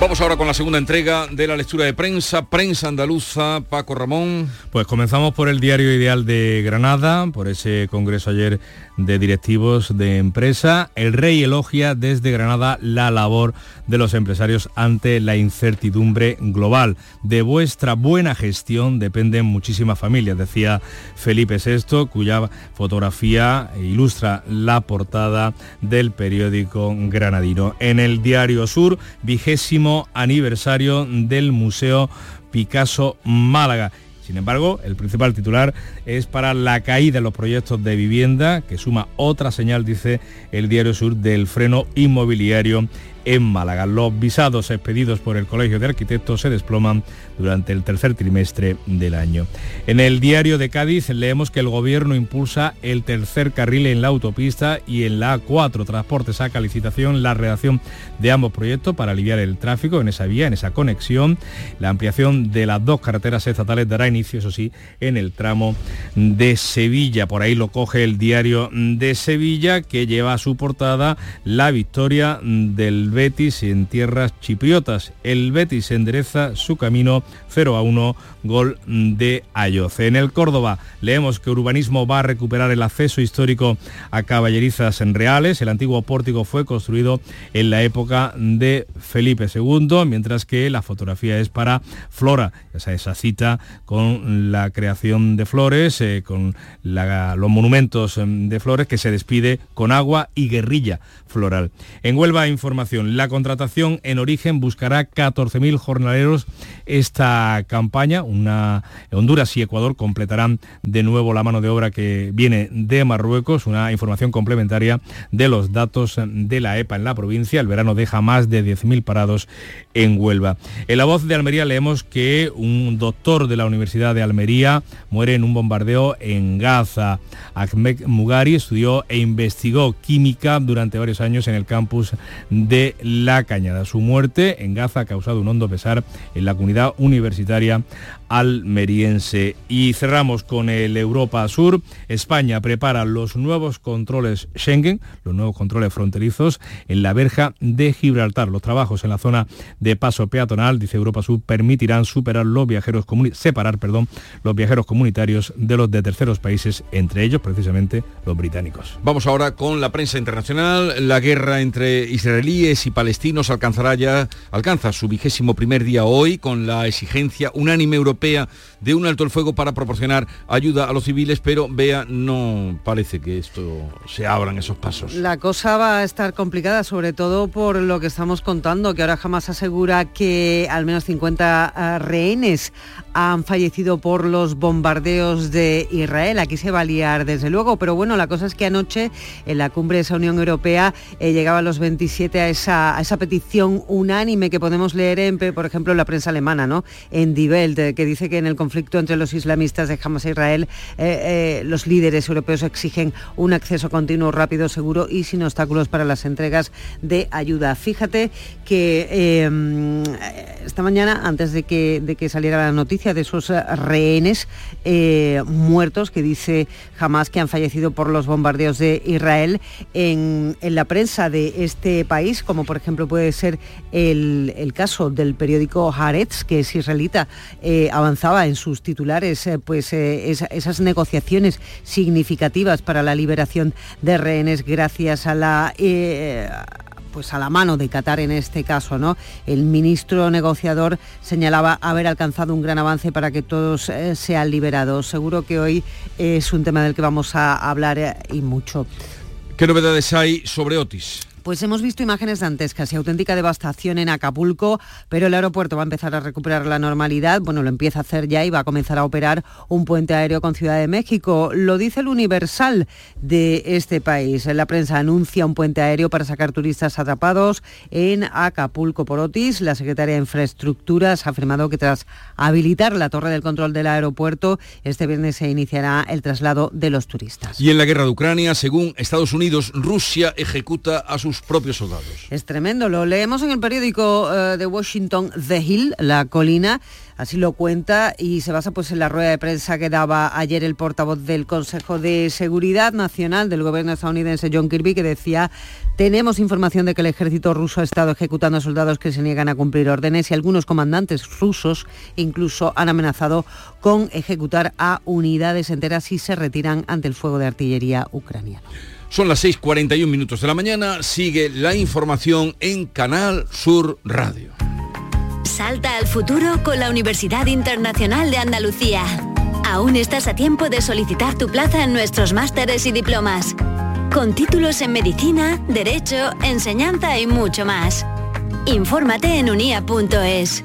Vamos ahora con la segunda entrega de la lectura de prensa, prensa andaluza, Paco Ramón. Pues comenzamos por el diario Ideal de Granada, por ese congreso ayer de directivos de empresa. El rey elogia desde Granada la labor de los empresarios ante la incertidumbre global. De vuestra buena gestión dependen muchísimas familias, decía Felipe VI, cuya fotografía ilustra la portada del periódico granadino. En el diario Sur, vigésimo aniversario del Museo Picasso Málaga. Sin embargo, el principal titular es para la caída de los proyectos de vivienda, que suma otra señal, dice el Diario Sur, del freno inmobiliario en Málaga. Los visados expedidos por el Colegio de Arquitectos se desploman durante el tercer trimestre del año. En el diario de Cádiz leemos que el gobierno impulsa el tercer carril en la autopista y en la A4. Transporte saca licitación la redacción de ambos proyectos para aliviar el tráfico en esa vía, en esa conexión. La ampliación de las dos carreteras estatales dará inicio, eso sí, en el tramo de Sevilla. Por ahí lo coge el diario de Sevilla que lleva a su portada la victoria del Betis en tierras chipriotas. El Betis endereza su camino 0 a 1, gol de Ayoce. En el Córdoba leemos que Urbanismo va a recuperar el acceso histórico a caballerizas en Reales. El antiguo pórtico fue construido en la época de Felipe II, mientras que la fotografía es para Flora, esa, cita con la creación de flores, eh, con los monumentos em, de flores que se despide con agua y guerrilla floral. En Huelva Información, la contratación en origen buscará 14.000 jornaleros esta campaña. Honduras y Ecuador completarán de nuevo la mano de obra que viene de Marruecos. Una información complementaria de los datos de la EPA en la provincia. El verano deja más de 10.000 parados en Huelva. En la voz de Almería leemos que un doctor de la Universidad de Almería muere en un bombardeo en Gaza. Ahmed Mugari estudió e investigó química durante varios años en el campus de La Cañada. Su muerte en Gaza ha causado un hondo pesar en la comunidad universitaria almeriense. Y cerramos con el Europa Sur. España prepara los nuevos controles Schengen, los nuevos controles fronterizos en la verja de Gibraltar. Los trabajos en la zona de paso peatonal, dice Europa Sur, permitirán superar los viajeros separar perdón, los viajeros comunitarios de los de terceros países, entre ellos precisamente los británicos. Vamos ahora con la prensa internacional. La guerra entre israelíes y palestinos alcanzará ya, alcanza su vigésimo primer día hoy con la exigencia unánime europea Europeia de un alto el fuego para proporcionar ayuda a los civiles, pero vea, no parece que esto se abran esos pasos. La cosa va a estar complicada, sobre todo por lo que estamos contando, que ahora jamás asegura que al menos 50 eh, rehenes han fallecido por los bombardeos de Israel. Aquí se va a liar, desde luego, pero bueno, la cosa es que anoche en la cumbre de esa Unión Europea eh, llegaban los 27 a esa, a esa petición unánime que podemos leer, en, por ejemplo, en la prensa alemana, ¿no? en Die Welt, eh, que dice que en el entre los islamistas de Hamas e Israel, eh, los líderes europeos exigen un acceso continuo, rápido, seguro y sin obstáculos para las entregas de ayuda. Fíjate que em, esta mañana, antes de que, de que saliera la noticia de esos rehenes muertos, que dice Hamas que han fallecido por los bombardeos de Israel, en, la prensa de este país, como por ejemplo puede ser el, caso del periódico Haaretz, que es israelita, eh, avanzaba en sus titulares eh, pues, eh, esas negociaciones significativas para la liberación de rehenes gracias a la pues a la mano de Qatar en este caso, ¿no? El ministro negociador señalaba haber alcanzado un gran avance para que todos sean liberados. Seguro que hoy es un tema del que vamos a hablar y mucho. ¿Qué novedades hay sobre Otis? Pues hemos visto imágenes dantescas y auténtica devastación en Acapulco, pero el aeropuerto va a empezar a recuperar la normalidad. Bueno, lo empieza a hacer ya y va a comenzar a operar un puente aéreo con Ciudad de México. Lo dice el Universal de este país. La prensa anuncia un puente aéreo para sacar turistas atrapados en Acapulco por Otis. La secretaria de Infraestructuras ha afirmado que tras habilitar la torre del control del aeropuerto, este viernes se iniciará el traslado de los turistas. Y en la guerra de Ucrania, según Estados Unidos, Rusia ejecuta a sus propios soldados. Es tremendo, lo leemos en el periódico eh, de Washington The Hill, La Colina, así lo cuenta y se basa pues en la rueda de prensa que daba ayer el portavoz del Consejo de Seguridad Nacional del gobierno estadounidense John Kirby que decía tenemos información de que el ejército ruso ha estado ejecutando a soldados que se niegan a cumplir órdenes y algunos comandantes rusos incluso han amenazado con ejecutar a unidades enteras si se retiran ante el fuego de artillería ucraniano. Son las 6.41 minutos de la mañana. Sigue la información en Canal Sur Radio. Salta al futuro con la Universidad Internacional de Andalucía. Aún estás a tiempo de solicitar tu plaza en nuestros másteres y diplomas. Con títulos en medicina, derecho, enseñanza y mucho más. Infórmate en unia.es.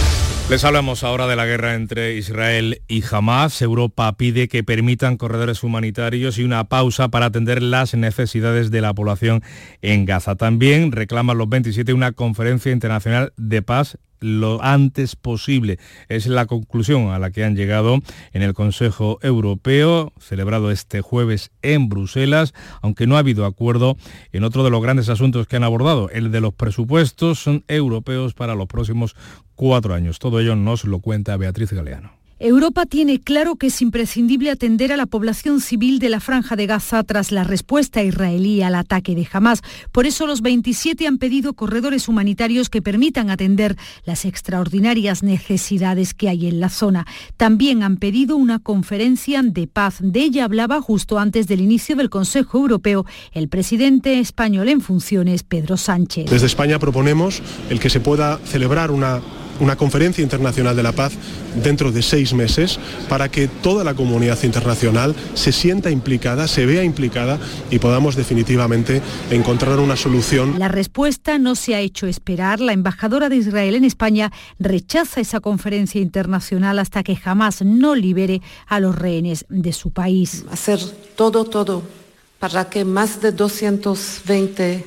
Les hablamos ahora de la guerra entre Israel y Hamas. Europa pide que permitan corredores humanitarios y una pausa para atender las necesidades de la población en Gaza. También reclaman los 27 una conferencia internacional de paz lo antes posible. Es la conclusión a la que han llegado en el Consejo Europeo, celebrado este jueves en Bruselas, aunque no ha habido acuerdo en otro de los grandes asuntos que han abordado, el de los presupuestos europeos para los próximos cuatro años. Todo ello nos lo cuenta Beatriz Galeano. Europa tiene claro que es imprescindible atender a la población civil de la franja de Gaza tras la respuesta israelí al ataque de Hamas. Por eso los 27 han pedido corredores humanitarios que permitan atender las extraordinarias necesidades que hay en la zona. También han pedido una conferencia de paz. De ella hablaba justo antes del inicio del Consejo Europeo el presidente español en funciones, Pedro Sánchez. Desde España proponemos el que se pueda celebrar una una conferencia internacional de la paz dentro de seis meses para que toda la comunidad internacional se sienta implicada, se vea implicada y podamos definitivamente encontrar una solución. La respuesta no se ha hecho esperar. La embajadora de Israel en España rechaza esa conferencia internacional hasta que jamás no libere a los rehenes de su país. Hacer todo, todo para que más de 220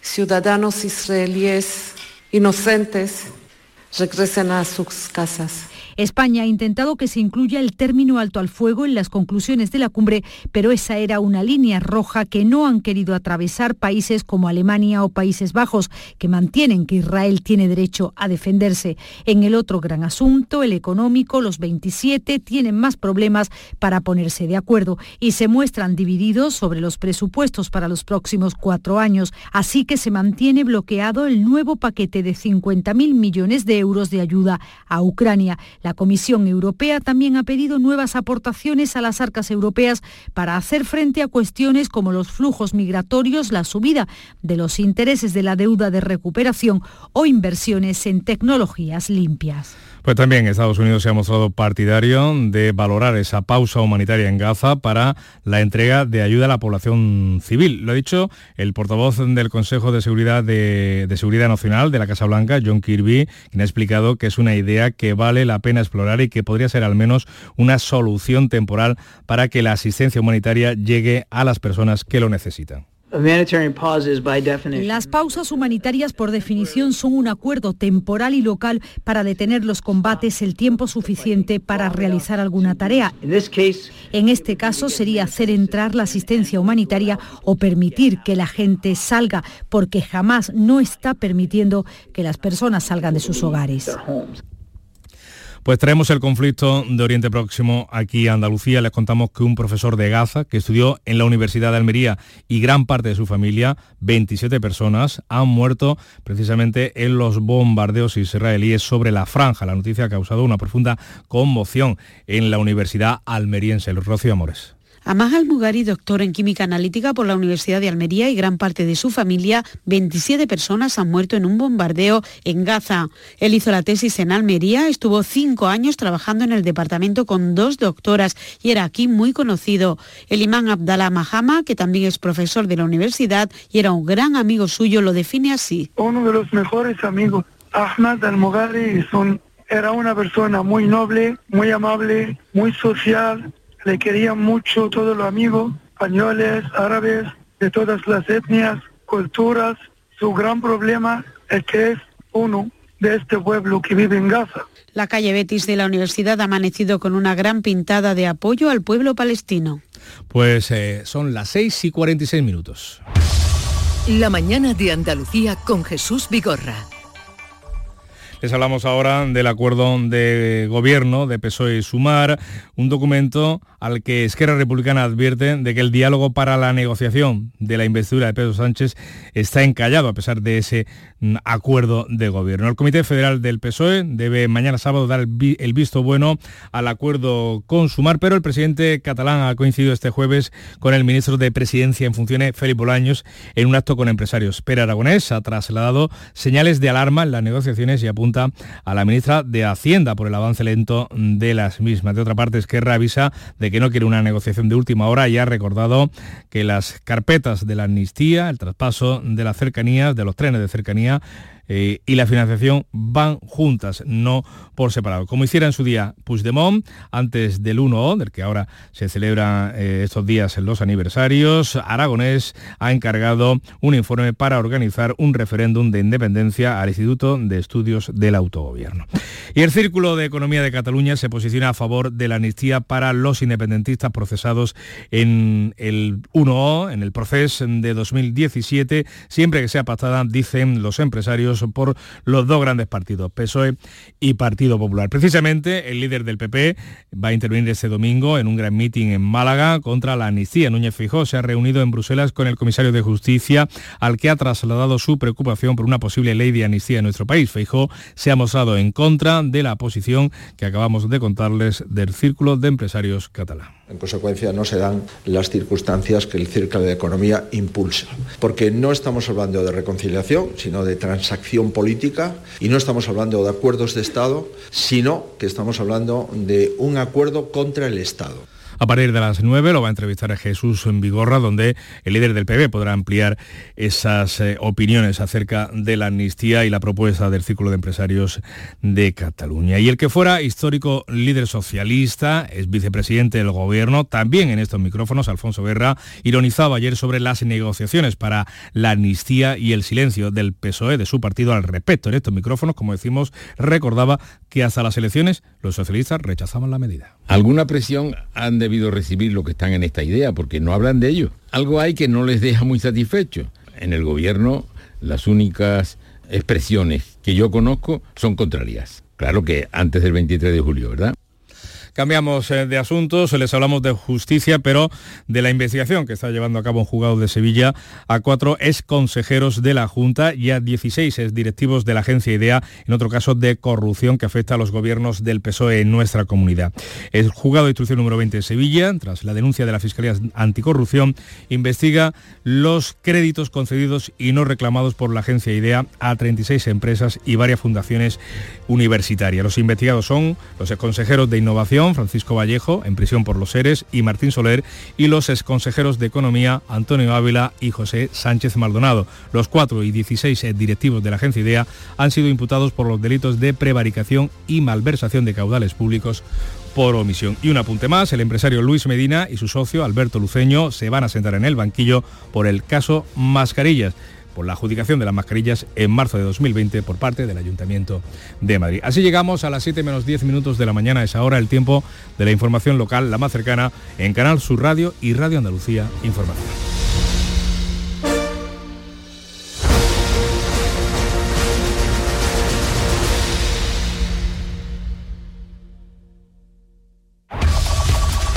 ciudadanos israelíes inocentes regresen a sus casas. España ha intentado que se incluya el término alto al fuego en las conclusiones de la cumbre, pero esa era una línea roja que no han querido atravesar países como Alemania o Países Bajos, que mantienen que Israel tiene derecho a defenderse. En el otro gran asunto, el económico, los 27 tienen más problemas para ponerse de acuerdo y se muestran divididos sobre los presupuestos para los próximos cuatro años, así que se mantiene bloqueado el nuevo paquete de 50.000 millones de euros de ayuda a Ucrania. La Comisión Europea también ha pedido nuevas aportaciones a las arcas europeas para hacer frente a cuestiones como los flujos migratorios, la subida de los intereses de la deuda de recuperación o inversiones en tecnologías limpias. Pues también Estados Unidos se ha mostrado partidario de valorar esa pausa humanitaria en Gaza para la entrega de ayuda a la población civil. Lo ha dicho el portavoz del Consejo de Seguridad, de, Seguridad Nacional de la Casa Blanca, John Kirby, quien ha explicado que es una idea que vale la pena explorar y que podría ser al menos una solución temporal para que la asistencia humanitaria llegue a las personas que lo necesitan. Las pausas humanitarias por definición son un acuerdo temporal y local para detener los combates el tiempo suficiente para realizar alguna tarea. En este caso sería hacer entrar la asistencia humanitaria o permitir que la gente salga, porque jamás no está permitiendo que las personas salgan de sus hogares. Pues traemos el conflicto de Oriente Próximo aquí a Andalucía. Les contamos que un profesor de Gaza, que estudió en la Universidad de Almería y gran parte de su familia, 27 personas, han muerto precisamente en los bombardeos israelíes sobre la franja. La noticia ha causado una profunda conmoción en la Universidad almeriense. Rocío Amores. Amaj Al-Mugari, doctor en química analítica por la Universidad de Almería y gran parte de su familia, 27 personas han muerto en un bombardeo en Gaza. Él hizo la tesis en Almería, estuvo cinco años trabajando en el departamento con dos doctoras y era aquí muy conocido. El imán Abdallah Mahama, que también es profesor de la universidad y era un gran amigo suyo, lo define así. Uno de los mejores amigos, Ahmad Al-Mugari, era una persona muy noble, muy amable, muy social, le querían mucho todos los amigos, españoles, árabes, de todas las etnias, culturas. Su gran problema es que es uno de este pueblo que vive en Gaza. La calle Betis de la universidad ha amanecido con una gran pintada de apoyo al pueblo palestino. Pues eh, son las 6 y 46 minutos. La mañana de Andalucía con Jesús Vigorra. Les hablamos ahora del acuerdo de gobierno de PSOE y Sumar, un documento al que Esquerra Republicana advierte de que el diálogo para la negociación de la investidura de Pedro Sánchez está encallado a pesar de ese mm, acuerdo de gobierno. El Comité Federal del PSOE debe mañana sábado dar el visto bueno al acuerdo con Sumar, pero el presidente catalán ha coincidido este jueves con el ministro de Presidencia en funciones, Felipe Bolaños, en un acto con empresarios. Pere Aragonés ha trasladado señales de alarma en las negociaciones y apunta a la ministra de Hacienda por el avance lento de las mismas. De otra parte, Esquerra avisa de que no quiere una negociación de última hora y ha recordado que las carpetas de la amnistía, el traspaso de las cercanías, de los trenes de cercanía, eh, y la financiación van juntas, no por separado. Como hiciera en su día Puigdemont, antes del 1O, del que ahora se celebran eh, estos días los aniversarios, Aragonés ha encargado un informe para organizar un referéndum de independencia al Instituto de Estudios del Autogobierno. Y el Círculo de Economía de Cataluña se posiciona a favor de la amnistía para los independentistas procesados en el 1O, en el proceso de 2017, siempre que sea pactada, dicen los empresarios, por los dos grandes partidos, PSOE y Partido Popular. Precisamente el líder del PP va a intervenir este domingo en un gran meeting en Málaga contra la amnistía. Núñez Fijó se ha reunido en Bruselas con el comisario de Justicia, al que ha trasladado su preocupación por una posible ley de amnistía en nuestro país. Feijó se ha mostrado en contra de la posición que acabamos de contarles del Círculo de Empresarios Catalán. En consecuencia, no se dan las circunstancias que el Círculo de Economía impulsa, porque no estamos hablando de reconciliación, sino de transacción política, y no estamos hablando de acuerdos de Estado, sino que estamos hablando de un acuerdo contra el Estado. A partir de las 9 lo va a entrevistar a Jesús en Vigorra, donde el líder del PB podrá ampliar esas eh, opiniones acerca de la amnistía y la propuesta del Círculo de Empresarios de Cataluña. Y el que fuera histórico líder socialista, es vicepresidente del gobierno, también en estos micrófonos, Alfonso Guerra, ironizaba ayer sobre las negociaciones para la amnistía y el silencio del PSOE, de su partido al respecto. En estos micrófonos, como decimos, recordaba que hasta las elecciones los socialistas rechazaban la medida. Alguna presión han debido recibir los que están en esta idea, porque no hablan de ello. Algo hay que no les deja muy satisfechos. En el gobierno las únicas expresiones que yo conozco son contrarias. Claro que antes del 23 de julio, ¿verdad? Cambiamos eh, de asuntos, les hablamos de justicia, pero de la investigación que está llevando a cabo un juzgado de Sevilla a cuatro ex consejeros de la Junta y a 16 ex directivos de la agencia IDEA, en otro caso de corrupción que afecta a los gobiernos del PSOE en nuestra comunidad. El juzgado de instrucción número 20 de Sevilla, tras la denuncia de la Fiscalía Anticorrupción, investiga los créditos concedidos y no reclamados por la agencia IDEA a 36 empresas y varias fundaciones universitarias. Los investigados son los ex consejeros de Innovación, Francisco Vallejo, en prisión por los seres, y Martín Soler, y los exconsejeros de Economía, Antonio Ávila y José Sánchez Maldonado. Los cuatro y 16 directivos de la agencia IDEA han sido imputados por los delitos de prevaricación y malversación de caudales públicos por omisión. Y un apunte más, el empresario Luis Medina y su socio Alberto Luceño se van a sentar en el banquillo por el caso Mascarillas por la adjudicación de las mascarillas en marzo de 2020 por parte del Ayuntamiento de Madrid. Así llegamos a las 7 menos 10 minutos de la mañana, es ahora el tiempo de la información local, la más cercana, en Canal Sur Radio y Radio Andalucía Información.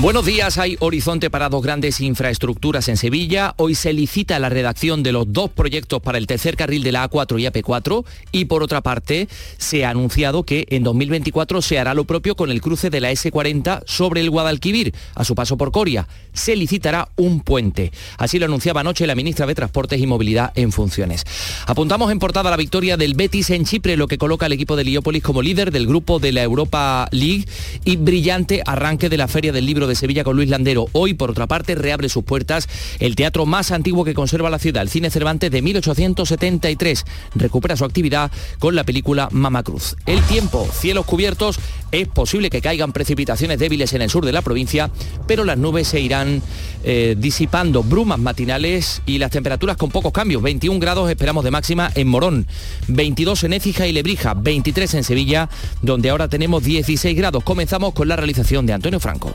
Buenos días, hay horizonte para dos grandes infraestructuras en Sevilla. Hoy se licita la redacción de los dos proyectos para el tercer carril de la A4 y AP4 y por otra parte se ha anunciado que en 2024 se hará lo propio con el cruce de la S40 sobre el Guadalquivir a su paso por Coria. Se licitará un puente. Así lo anunciaba anoche la ministra de Transportes y Movilidad en funciones. Apuntamos en portada la victoria del Betis en Chipre, lo que coloca al equipo de Liópolis como líder del grupo de la Europa League y brillante arranque de la Feria del Libro de Sevilla con Luis Landero. Hoy, por otra parte, reabre sus puertas el teatro más antiguo que conserva la ciudad, el Cine Cervantes de 1873. Recupera su actividad con la película Mama Cruz. El tiempo, cielos cubiertos, es posible que caigan precipitaciones débiles en el sur de la provincia, pero las nubes se irán eh, disipando, brumas matinales y las temperaturas con pocos cambios. 21 grados esperamos de máxima en Morón, 22 en Écija y Lebrija, 23 en Sevilla, donde ahora tenemos 16 grados. Comenzamos con la realización de Antonio Franco.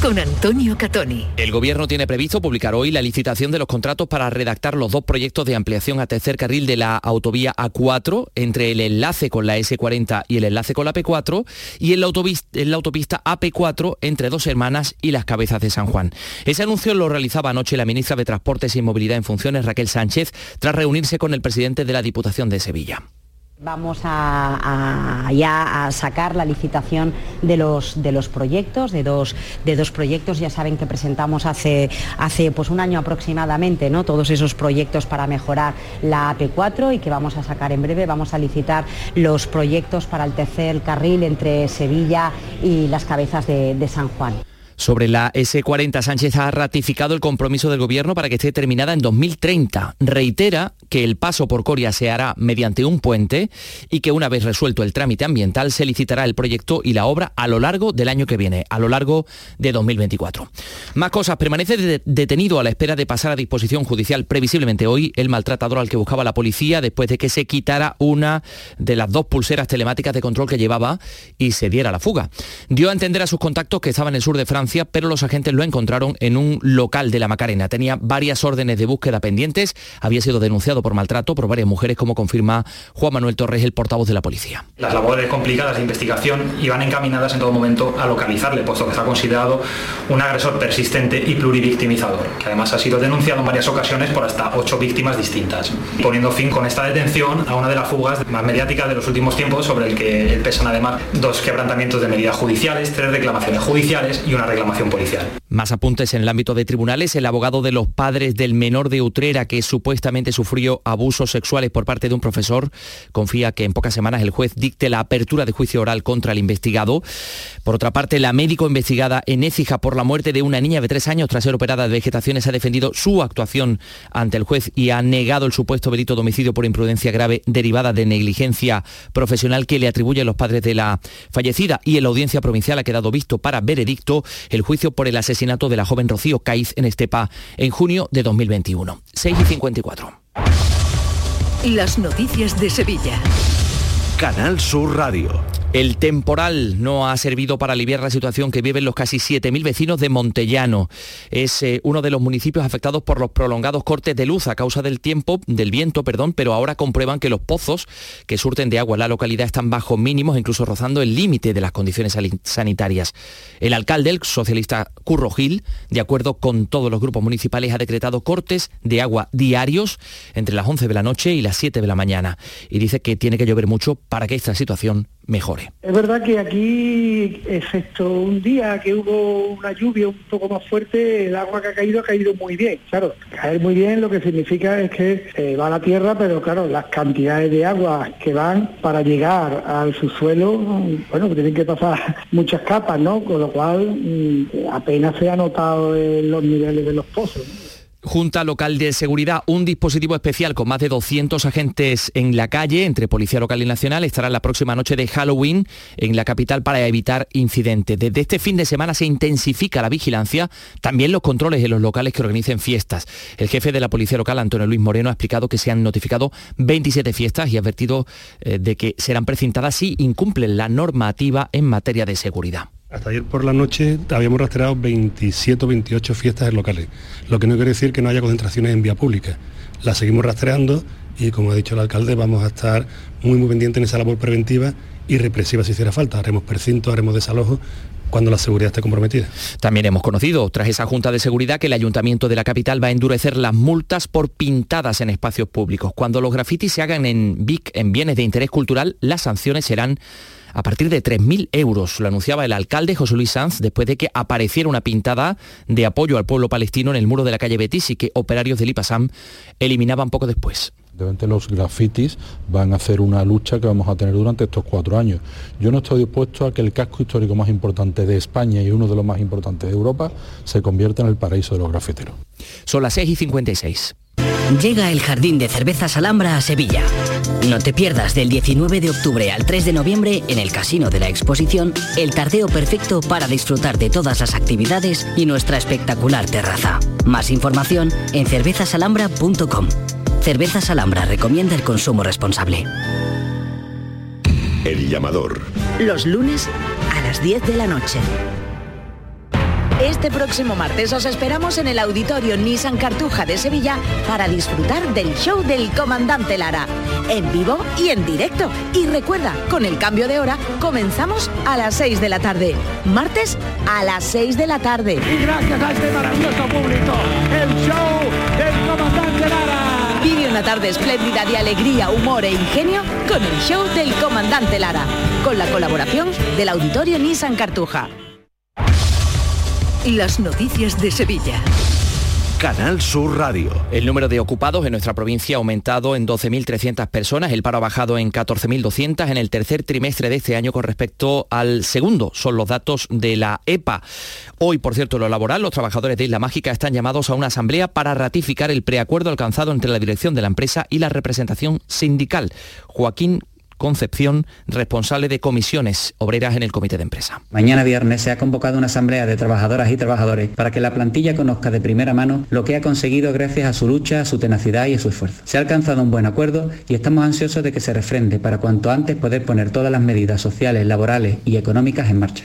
con Antonio Catoni. El Gobierno tiene previsto publicar hoy la licitación de los contratos para redactar los dos proyectos de ampliación a tercer carril de la autovía A4 entre el enlace con la S40 y el enlace con la P4 y en la, autopista, AP4 entre Dos Hermanas y las Cabezas de San Juan. Ese anuncio lo realizaba anoche la ministra de Transportes y Movilidad en Funciones, Raquel Sánchez, tras reunirse con el presidente de la Diputación de Sevilla. Vamos a, ya a sacar la licitación de los, de los proyectos, de dos, de dos proyectos. Ya saben que presentamos hace, hace pues un año aproximadamente ¿no? todos esos proyectos para mejorar la AP4 y que vamos a sacar en breve. Vamos a licitar los proyectos para el tercer carril entre Sevilla y las cabezas de San Juan. Sobre la S40, Sánchez ha ratificado el compromiso del Gobierno para que esté terminada en 2030. Reitera que el paso por Coria se hará mediante un puente y que una vez resuelto el trámite ambiental se licitará el proyecto y la obra a lo largo del año que viene, a lo largo de 2024. Más cosas. Permanece detenido a la espera de pasar a disposición judicial previsiblemente hoy el maltratador al que buscaba la policía después de que se quitara una de las dos pulseras telemáticas de control que llevaba y se diera la fuga. Dio a entender a sus contactos que estaba en el sur de Francia pero los agentes lo encontraron en un local de la Macarena. Tenía varias órdenes de búsqueda pendientes, había sido denunciado por maltrato por varias mujeres, como confirma Juan Manuel Torres, el portavoz de la policía. Las labores complicadas de investigación iban encaminadas en todo momento a localizarle, puesto que está considerado un agresor persistente y pluririctimizador, que además ha sido denunciado en varias ocasiones por hasta ocho víctimas distintas, poniendo fin con esta detención a una de las fugas más mediáticas de los últimos tiempos sobre el que pesan además dos quebrantamientos de medidas judiciales, tres reclamaciones judiciales y una reclamación policial. Más apuntes en el ámbito de tribunales, el abogado de los padres del menor de Utrera que supuestamente sufrió abusos sexuales por parte de un profesor confía que en pocas semanas el juez dicte la apertura de juicio oral contra el investigado. Por otra parte, la médico investigada en Écija por la muerte de una niña de tres años tras ser operada de vegetaciones ha defendido su actuación ante el juez y ha negado el supuesto delito de homicidio por imprudencia grave derivada de negligencia profesional que le atribuye a los padres de la fallecida y en la audiencia provincial ha quedado visto para veredicto el juicio por el asesinato de la joven Rocío Caiz en Estepa en junio de 2021. 6 y 54. Las noticias de Sevilla. Canal Sur Radio. El temporal no ha servido para aliviar la situación que viven los casi 7.000 vecinos de Montellano. Es eh, uno de los municipios afectados por los prolongados cortes de luz a causa del tiempo, del viento, perdón, pero ahora comprueban que los pozos que surten de agua en la localidad están bajo mínimos, incluso rozando el límite de las condiciones sanitarias. El alcalde, el socialista Curro Gil, de acuerdo con todos los grupos municipales, ha decretado cortes de agua diarios entre las 11 de la noche y las 7 de la mañana. Y dice que tiene que llover mucho para que esta situación mejore. Es verdad que aquí, excepto un día que hubo una lluvia un poco más fuerte, el agua que ha caído ha caído muy bien. Claro, caer muy bien lo que significa es que va a la tierra, pero claro, las cantidades de agua que van para llegar al subsuelo, bueno, tienen que pasar muchas capas, ¿no? Con lo cual mm, apenas se ha notado en los niveles de los pozos. Junta Local de Seguridad, un dispositivo especial con más de 200 agentes en la calle, entre Policía Local y Nacional, estará la próxima noche de Halloween en la capital para evitar incidentes. Desde este fin de semana se intensifica la vigilancia, también los controles en los locales que organicen fiestas. El jefe de la Policía Local, Antonio Luis Moreno, ha explicado que se han notificado 27 fiestas y ha advertido eh, de que serán precintadas si incumplen la normativa en materia de seguridad. Hasta ayer por la noche habíamos rastreado 27 o 28 fiestas en locales, lo que no quiere decir que no haya concentraciones en vía pública. Las seguimos rastreando y, como ha dicho el alcalde, vamos a estar muy, muy pendientes en esa labor preventiva y represiva si hiciera falta. Haremos precinto, haremos desalojo cuando la seguridad esté comprometida. También hemos conocido, tras esa Junta de Seguridad, que el Ayuntamiento de la capital va a endurecer las multas por pintadas en espacios públicos. Cuando los grafitis se hagan en BIC, en bienes de interés cultural, las sanciones serán a partir de 3.000 euros. Lo anunciaba el alcalde José Luis Sanz después de que apareciera una pintada de apoyo al pueblo palestino en el muro de la calle Betis y que operarios del IPASAM eliminaban poco después. los grafitis van a hacer una lucha que vamos a tener durante estos cuatro años. Yo no estoy dispuesto a que el casco histórico más importante de España y uno de los más importantes de Europa se convierta en el paraíso de los grafiteros. Son las 6 y 56. Llega el Jardín de Cervezas Alhambra a Sevilla. No te pierdas del 19 de octubre al 3 de noviembre en el Casino de la Exposición el tardeo perfecto para disfrutar de todas las actividades y nuestra espectacular terraza. Más información en cervezasalhambra.com. Cervezas Alhambra recomienda el consumo responsable. El llamador. Los lunes a las 10 de la noche. Este próximo martes os esperamos en el Auditorio Nissan Cartuja de Sevilla para disfrutar del show del Comandante Lara, en vivo y en directo. Y recuerda, con el cambio de hora, comenzamos a las 6 de la tarde. Martes a las 6 de la tarde. Y gracias a este maravilloso público, el show del Comandante Lara. Vive una tarde espléndida de alegría, humor e ingenio con el show del Comandante Lara, con la colaboración del Auditorio Nissan Cartuja. Las noticias de Sevilla. Canal Sur Radio. El número de ocupados en nuestra provincia ha aumentado en 12.300 personas, el paro ha bajado en 14.200 en el tercer trimestre de este año con respecto al segundo, son los datos de la EPA. Hoy, por cierto, lo laboral, los trabajadores de Isla Mágica están llamados a una asamblea para ratificar el preacuerdo alcanzado entre la dirección de la empresa y la representación sindical. Joaquín Concepción, responsable de comisiones obreras en el comité de empresa. Mañana viernes se ha convocado una asamblea de trabajadoras y trabajadores para que la plantilla conozca de primera mano lo que ha conseguido gracias a su lucha, a su tenacidad y a su esfuerzo. Se ha alcanzado un buen acuerdo y estamos ansiosos de que se refrende para cuanto antes poder poner todas las medidas sociales, laborales y económicas en marcha.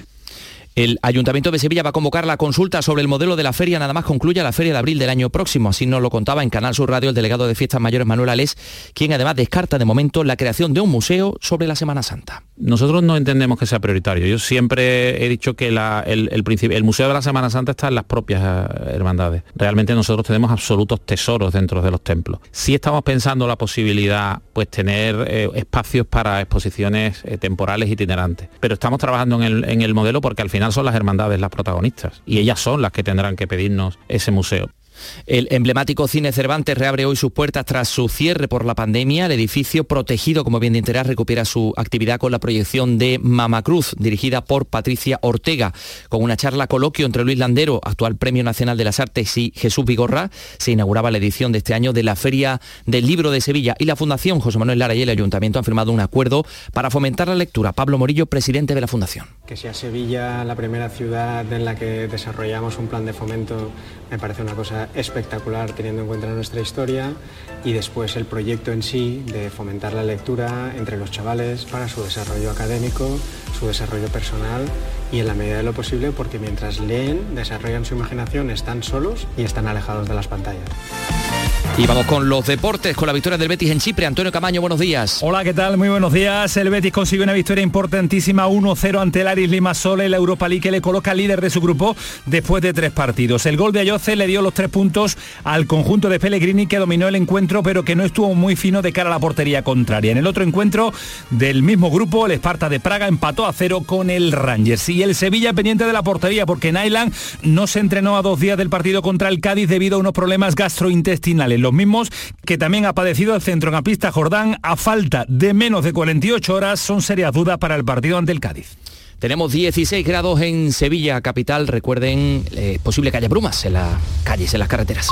El Ayuntamiento de Sevilla va a convocar la consulta sobre el modelo de la feria nada más concluya la feria de abril del año próximo. Así nos lo contaba en Canal Sur Radio el delegado de Fiestas Mayores Manuel Alés, quien además descarta de momento la creación de un museo sobre la Semana Santa. Nosotros no entendemos que sea prioritario. Yo siempre he dicho que el, Museo de la Semana Santa está en las propias eh, hermandades. Realmente nosotros tenemos absolutos tesoros dentro de los templos. Sí estamos pensando la posibilidad, pues tener eh, espacios para exposiciones eh, temporales itinerantes. Pero estamos trabajando en el modelo porque al final son las hermandades las protagonistas y ellas son las que tendrán que pedirnos ese museo. El emblemático Cine Cervantes reabre hoy sus puertas tras su cierre por la pandemia. El edificio, protegido como bien de interés, recupera su actividad con la proyección de Mamacruz, dirigida por Patricia Ortega. Con una charla coloquio entre Luis Landero, actual Premio Nacional de las Artes, y Jesús Vigorra, se inauguraba la edición de este año de la Feria del Libro de Sevilla y la Fundación José Manuel Lara y el Ayuntamiento han firmado un acuerdo para fomentar la lectura. Pablo Morillo, presidente de la Fundación. Que sea Sevilla la primera ciudad en la que desarrollamos un plan de fomento me parece una cosa espectacular teniendo en cuenta nuestra historia y después el proyecto en sí de fomentar la lectura entre los chavales para su desarrollo académico, su desarrollo personal y en la medida de lo posible porque mientras leen desarrollan su imaginación, están solos y están alejados de las pantallas. Y vamos con los deportes, con la victoria del Betis en Chipre. Antonio Camaño, buenos días. Hola, ¿qué tal? Muy buenos días. El Betis consigue una victoria importantísima, 1-0 ante el Aris Limassol en la Europa League, que le coloca líder de su grupo después de tres partidos. El gol de Ayoce le dio los tres puntos al conjunto de Pellegrini, que dominó el encuentro, pero que no estuvo muy fino de cara a la portería contraria. En el otro encuentro del mismo grupo, el Esparta de Praga empató a cero con el Rangers. Y el Sevilla pendiente de la portería, porque Nyland no se entrenó a dos días del partido contra el Cádiz debido a unos problemas gastrointestinales los mismos que también ha padecido el centrocampista Jordán a falta de menos de 48 horas son serias dudas para el partido ante el Cádiz. Tenemos 16 grados en Sevilla capital. Recuerden, es eh, posible que haya brumas en las calles, en las carreteras.